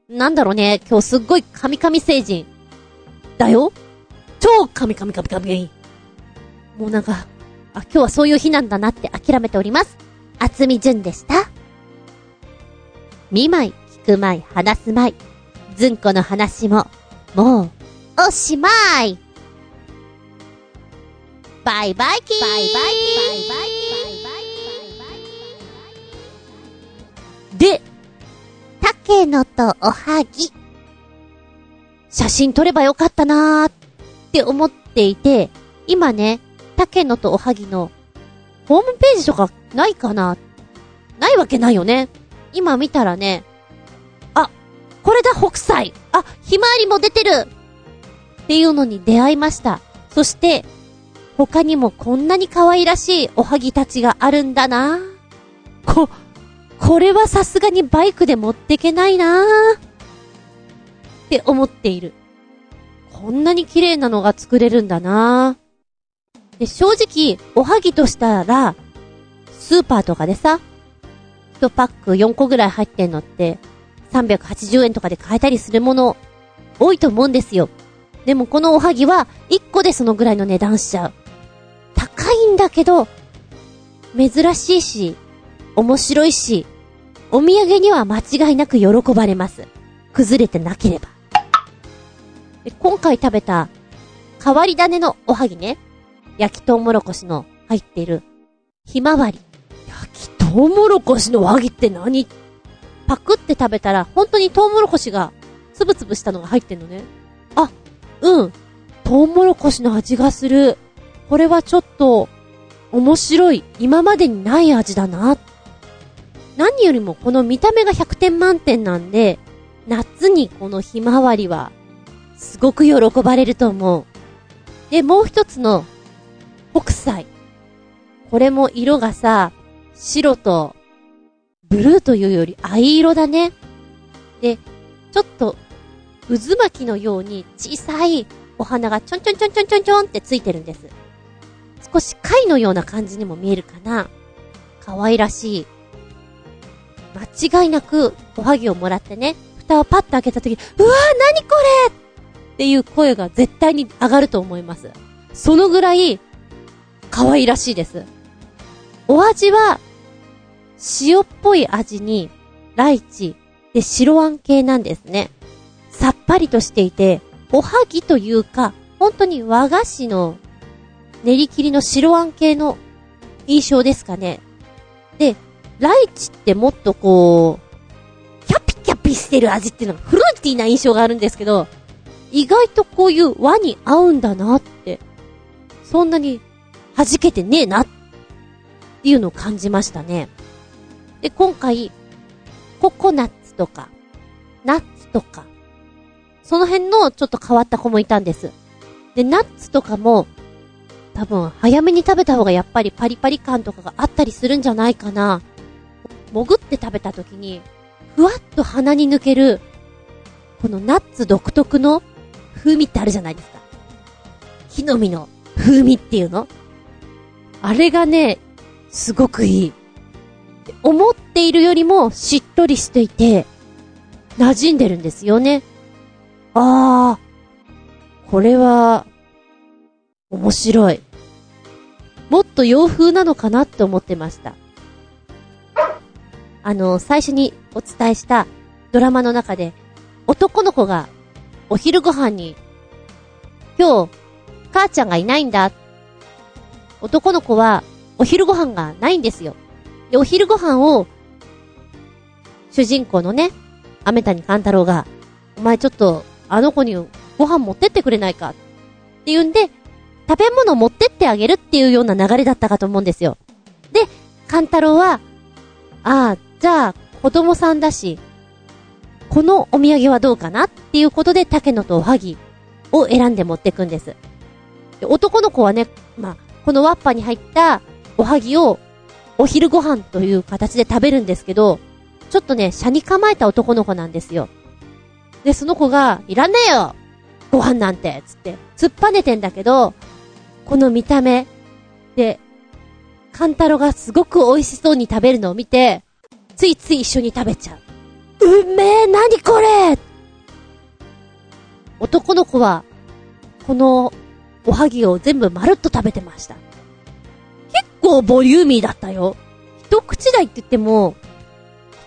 なんだろうね、今日すっごいカミカミ星人。だよ超カミカミカミカミ。もうなんか、あ、今日はそういう日なんだなって諦めております。厚み純でした。見舞い、聞く舞い、話す舞い。ずんこの話も、もう、おしまいバイバイキーバイバイキーバイバイキーバイバイキーバイバイキーで、たけのとおはぎ。写真撮ればよかったなーって思っていて、今ね、たけのとおはぎの、ホームページとかないかな？ないわけないよね。今見たらね、あ、これだ北斎あ、ひまわりも出てるっていうのに出会いました。そして、他にもこんなに可愛らしいおはぎたちがあるんだなこ、これはさすがにバイクで持ってけないなって思っている。こんなに綺麗なのが作れるんだなで、正直、おはぎとしたら、スーパーとかでさ、1パック4個ぐらい入ってんのって、380円とかで買えたりするもの、多いと思うんですよ。でもこのおはぎは、1個でそのぐらいの値段しちゃう。高いんだけど、珍しいし、面白いし、お土産には間違いなく喜ばれます。崩れてなければ。今回食べた、変わり種のおはぎね。焼きとうもろこしの入っている、ひまわり。焼きとうもろこしの和ぎって何？パクって食べたら、本当にトウモロコシが、つぶつぶしたのが入ってんのね。あ、うん。トウモロコシの味がする。これはちょっと、面白い。今までにない味だな。何よりもこの見た目が100点満点なんで、夏にこのひまわりは、すごく喜ばれると思う。で、もう一つの、北斎。これも色がさ、白と、ブルーというより藍色だね。で、ちょっと、渦巻きのように小さいお花がちょんちょんちょんちょんちょんちょんってついてるんです。少し貝のような感じにも見えるかな。可愛らしい。間違いなくおはぎをもらってね、蓋をパッと開けた時、うわー何これっていう声が絶対に上がると思います。そのぐらい、可愛らしいです。お味は、塩っぽい味に、ライチ、で白あん系なんですね。さっぱりとしていて、おはぎというか、本当に和菓子の練り切りの白あん系の印象ですかね。で、ライチってもっとこう、キャピキャピしてる味っていうのがフルーティーな印象があるんですけど、意外とこういう和に合うんだなって、そんなに弾けてねえなっていうのを感じましたね。で、今回、ココナッツとか、ナッツとか、その辺のちょっと変わった子もいたんです。で、ナッツとかも、多分早めに食べた方がやっぱりパリパリ感とかがあったりするんじゃないかな。潜って食べた時に、ふわっと鼻に抜ける、このナッツ独特の風味ってあるじゃないですか。木の実の風味っていうのあれがね、すごくいい。思っているよりもしっとりしていて、馴染んでるんですよね。あー、これは、面白い。もっと洋風なのかなって思ってました。あの、最初にお伝えしたドラマの中で、男の子がお昼ご飯に、今日、母ちゃんがいないんだ。男の子はお昼ご飯がないんですよ。で、お昼ご飯を、主人公のね、雨谷勘太郎が、お前ちょっと、あの子にご飯持ってってくれないか？って言うんで、食べ物持ってってあげるっていうような流れだったかと思うんですよ。で、勘太郎は、ああ、じゃあ、子供さんだし、このお土産はどうかな？っていうことで、竹野とおはぎを選んで持ってくんです。で男の子はね、まあ、このワッパに入ったおはぎをお昼ご飯という形で食べるんですけど、ちょっとね、車に構えた男の子なんですよ。で、その子が、いらねえよご飯なんてつって、突っぱねてんだけど、この見た目で、カンタロがすごく美味しそうに食べるのを見て、ついつい一緒に食べちゃう。うめえなにこれ男の子は、この、おはぎを全部まるっと食べてました。結構ボリューミーだったよ。一口大って言っても、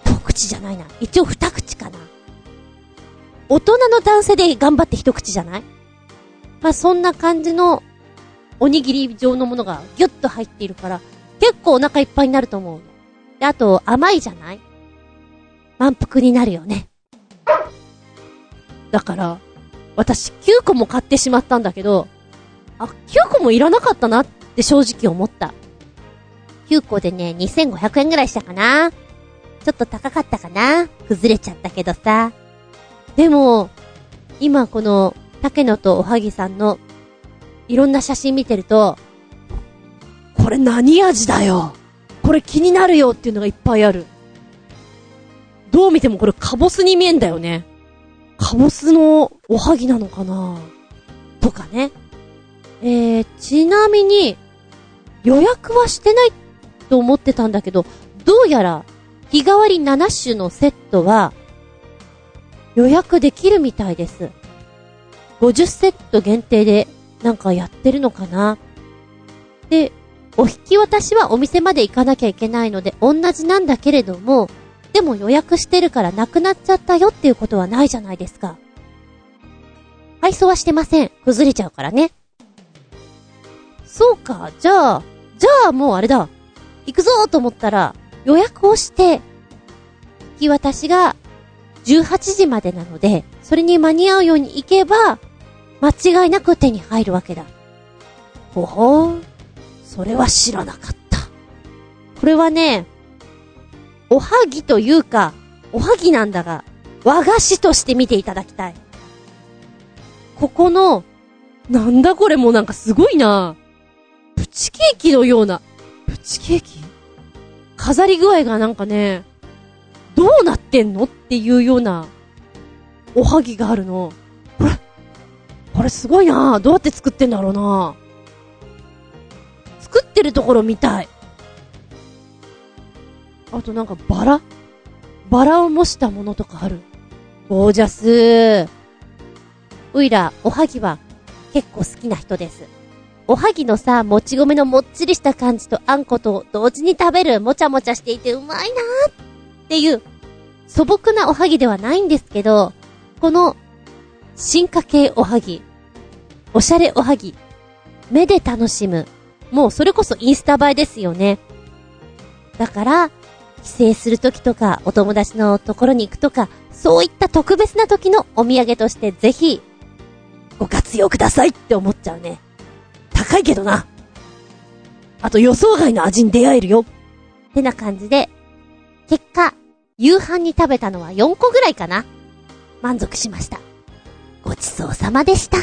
一口じゃないな。一応二口かな。大人の男性で頑張って一口じゃない？まあ、そんな感じの、おにぎり状のものがギュッと入っているから、結構お腹いっぱいになると思うの。で、あと、甘いじゃない？満腹になるよね。だから、私9個も買ってしまったんだけど、あ、9個もいらなかったなって正直思った。9個でね、2500円ぐらいしたかな。ちょっと高かったかな。崩れちゃったけどさ。でも、今この、竹野とおはぎさんの、いろんな写真見てると、これ何味だよこれ気になるよっていうのがいっぱいある。どう見てもこれカボスに見えんだよね。カボスのおはぎなのかなとかね。えー、ちなみに、予約はしてないと思ってたんだけど、どうやら、日替わり7種のセットは、予約できるみたいです。50セット限定で、なんかやってるのかなで、お引き渡しはお店まで行かなきゃいけないので、同じなんだけれども、でも予約してるからなくなっちゃったよっていうことはないじゃないですか。配送はしてません。崩れちゃうからね。そうか、じゃあ、じゃあもうあれだ。行くぞと思ったら、予約をして、引き渡しが18時までなので、それに間に合うように行けば、間違いなく手に入るわけだ。ほほー。それは知らなかった。これはね、おはぎというか、おはぎなんだが、和菓子として見ていただきたい。ここの、なんだこれもうなんかすごいな。プチケーキのような。プチケーキ？飾り具合がなんかね、どうなってんのっていうような、おはぎがあるの。これ、これすごいなどうやって作ってんだろうな作ってるところ見たい。あとなんかバラ？バラを模したものとかある。ゴージャスういら、おはぎは結構好きな人です。おはぎのさ、もち米のもっちりした感じとあんこと同時に食べるもちゃもちゃしていてうまいなーっていう素朴なおはぎではないんですけど、この進化系おはぎ、おしゃれおはぎ、目で楽しむ。もうそれこそインスタ映えですよね。だから、帰省するときとか、お友達のところに行くとか、そういった特別な時のお土産としてぜひ、ご活用くださいって思っちゃうね。高いけどな。あと予想外の味に出会えるよ。ってな感じで、結果、夕飯に食べたのは4個ぐらいかな。満足しました。ごちそうさまでした。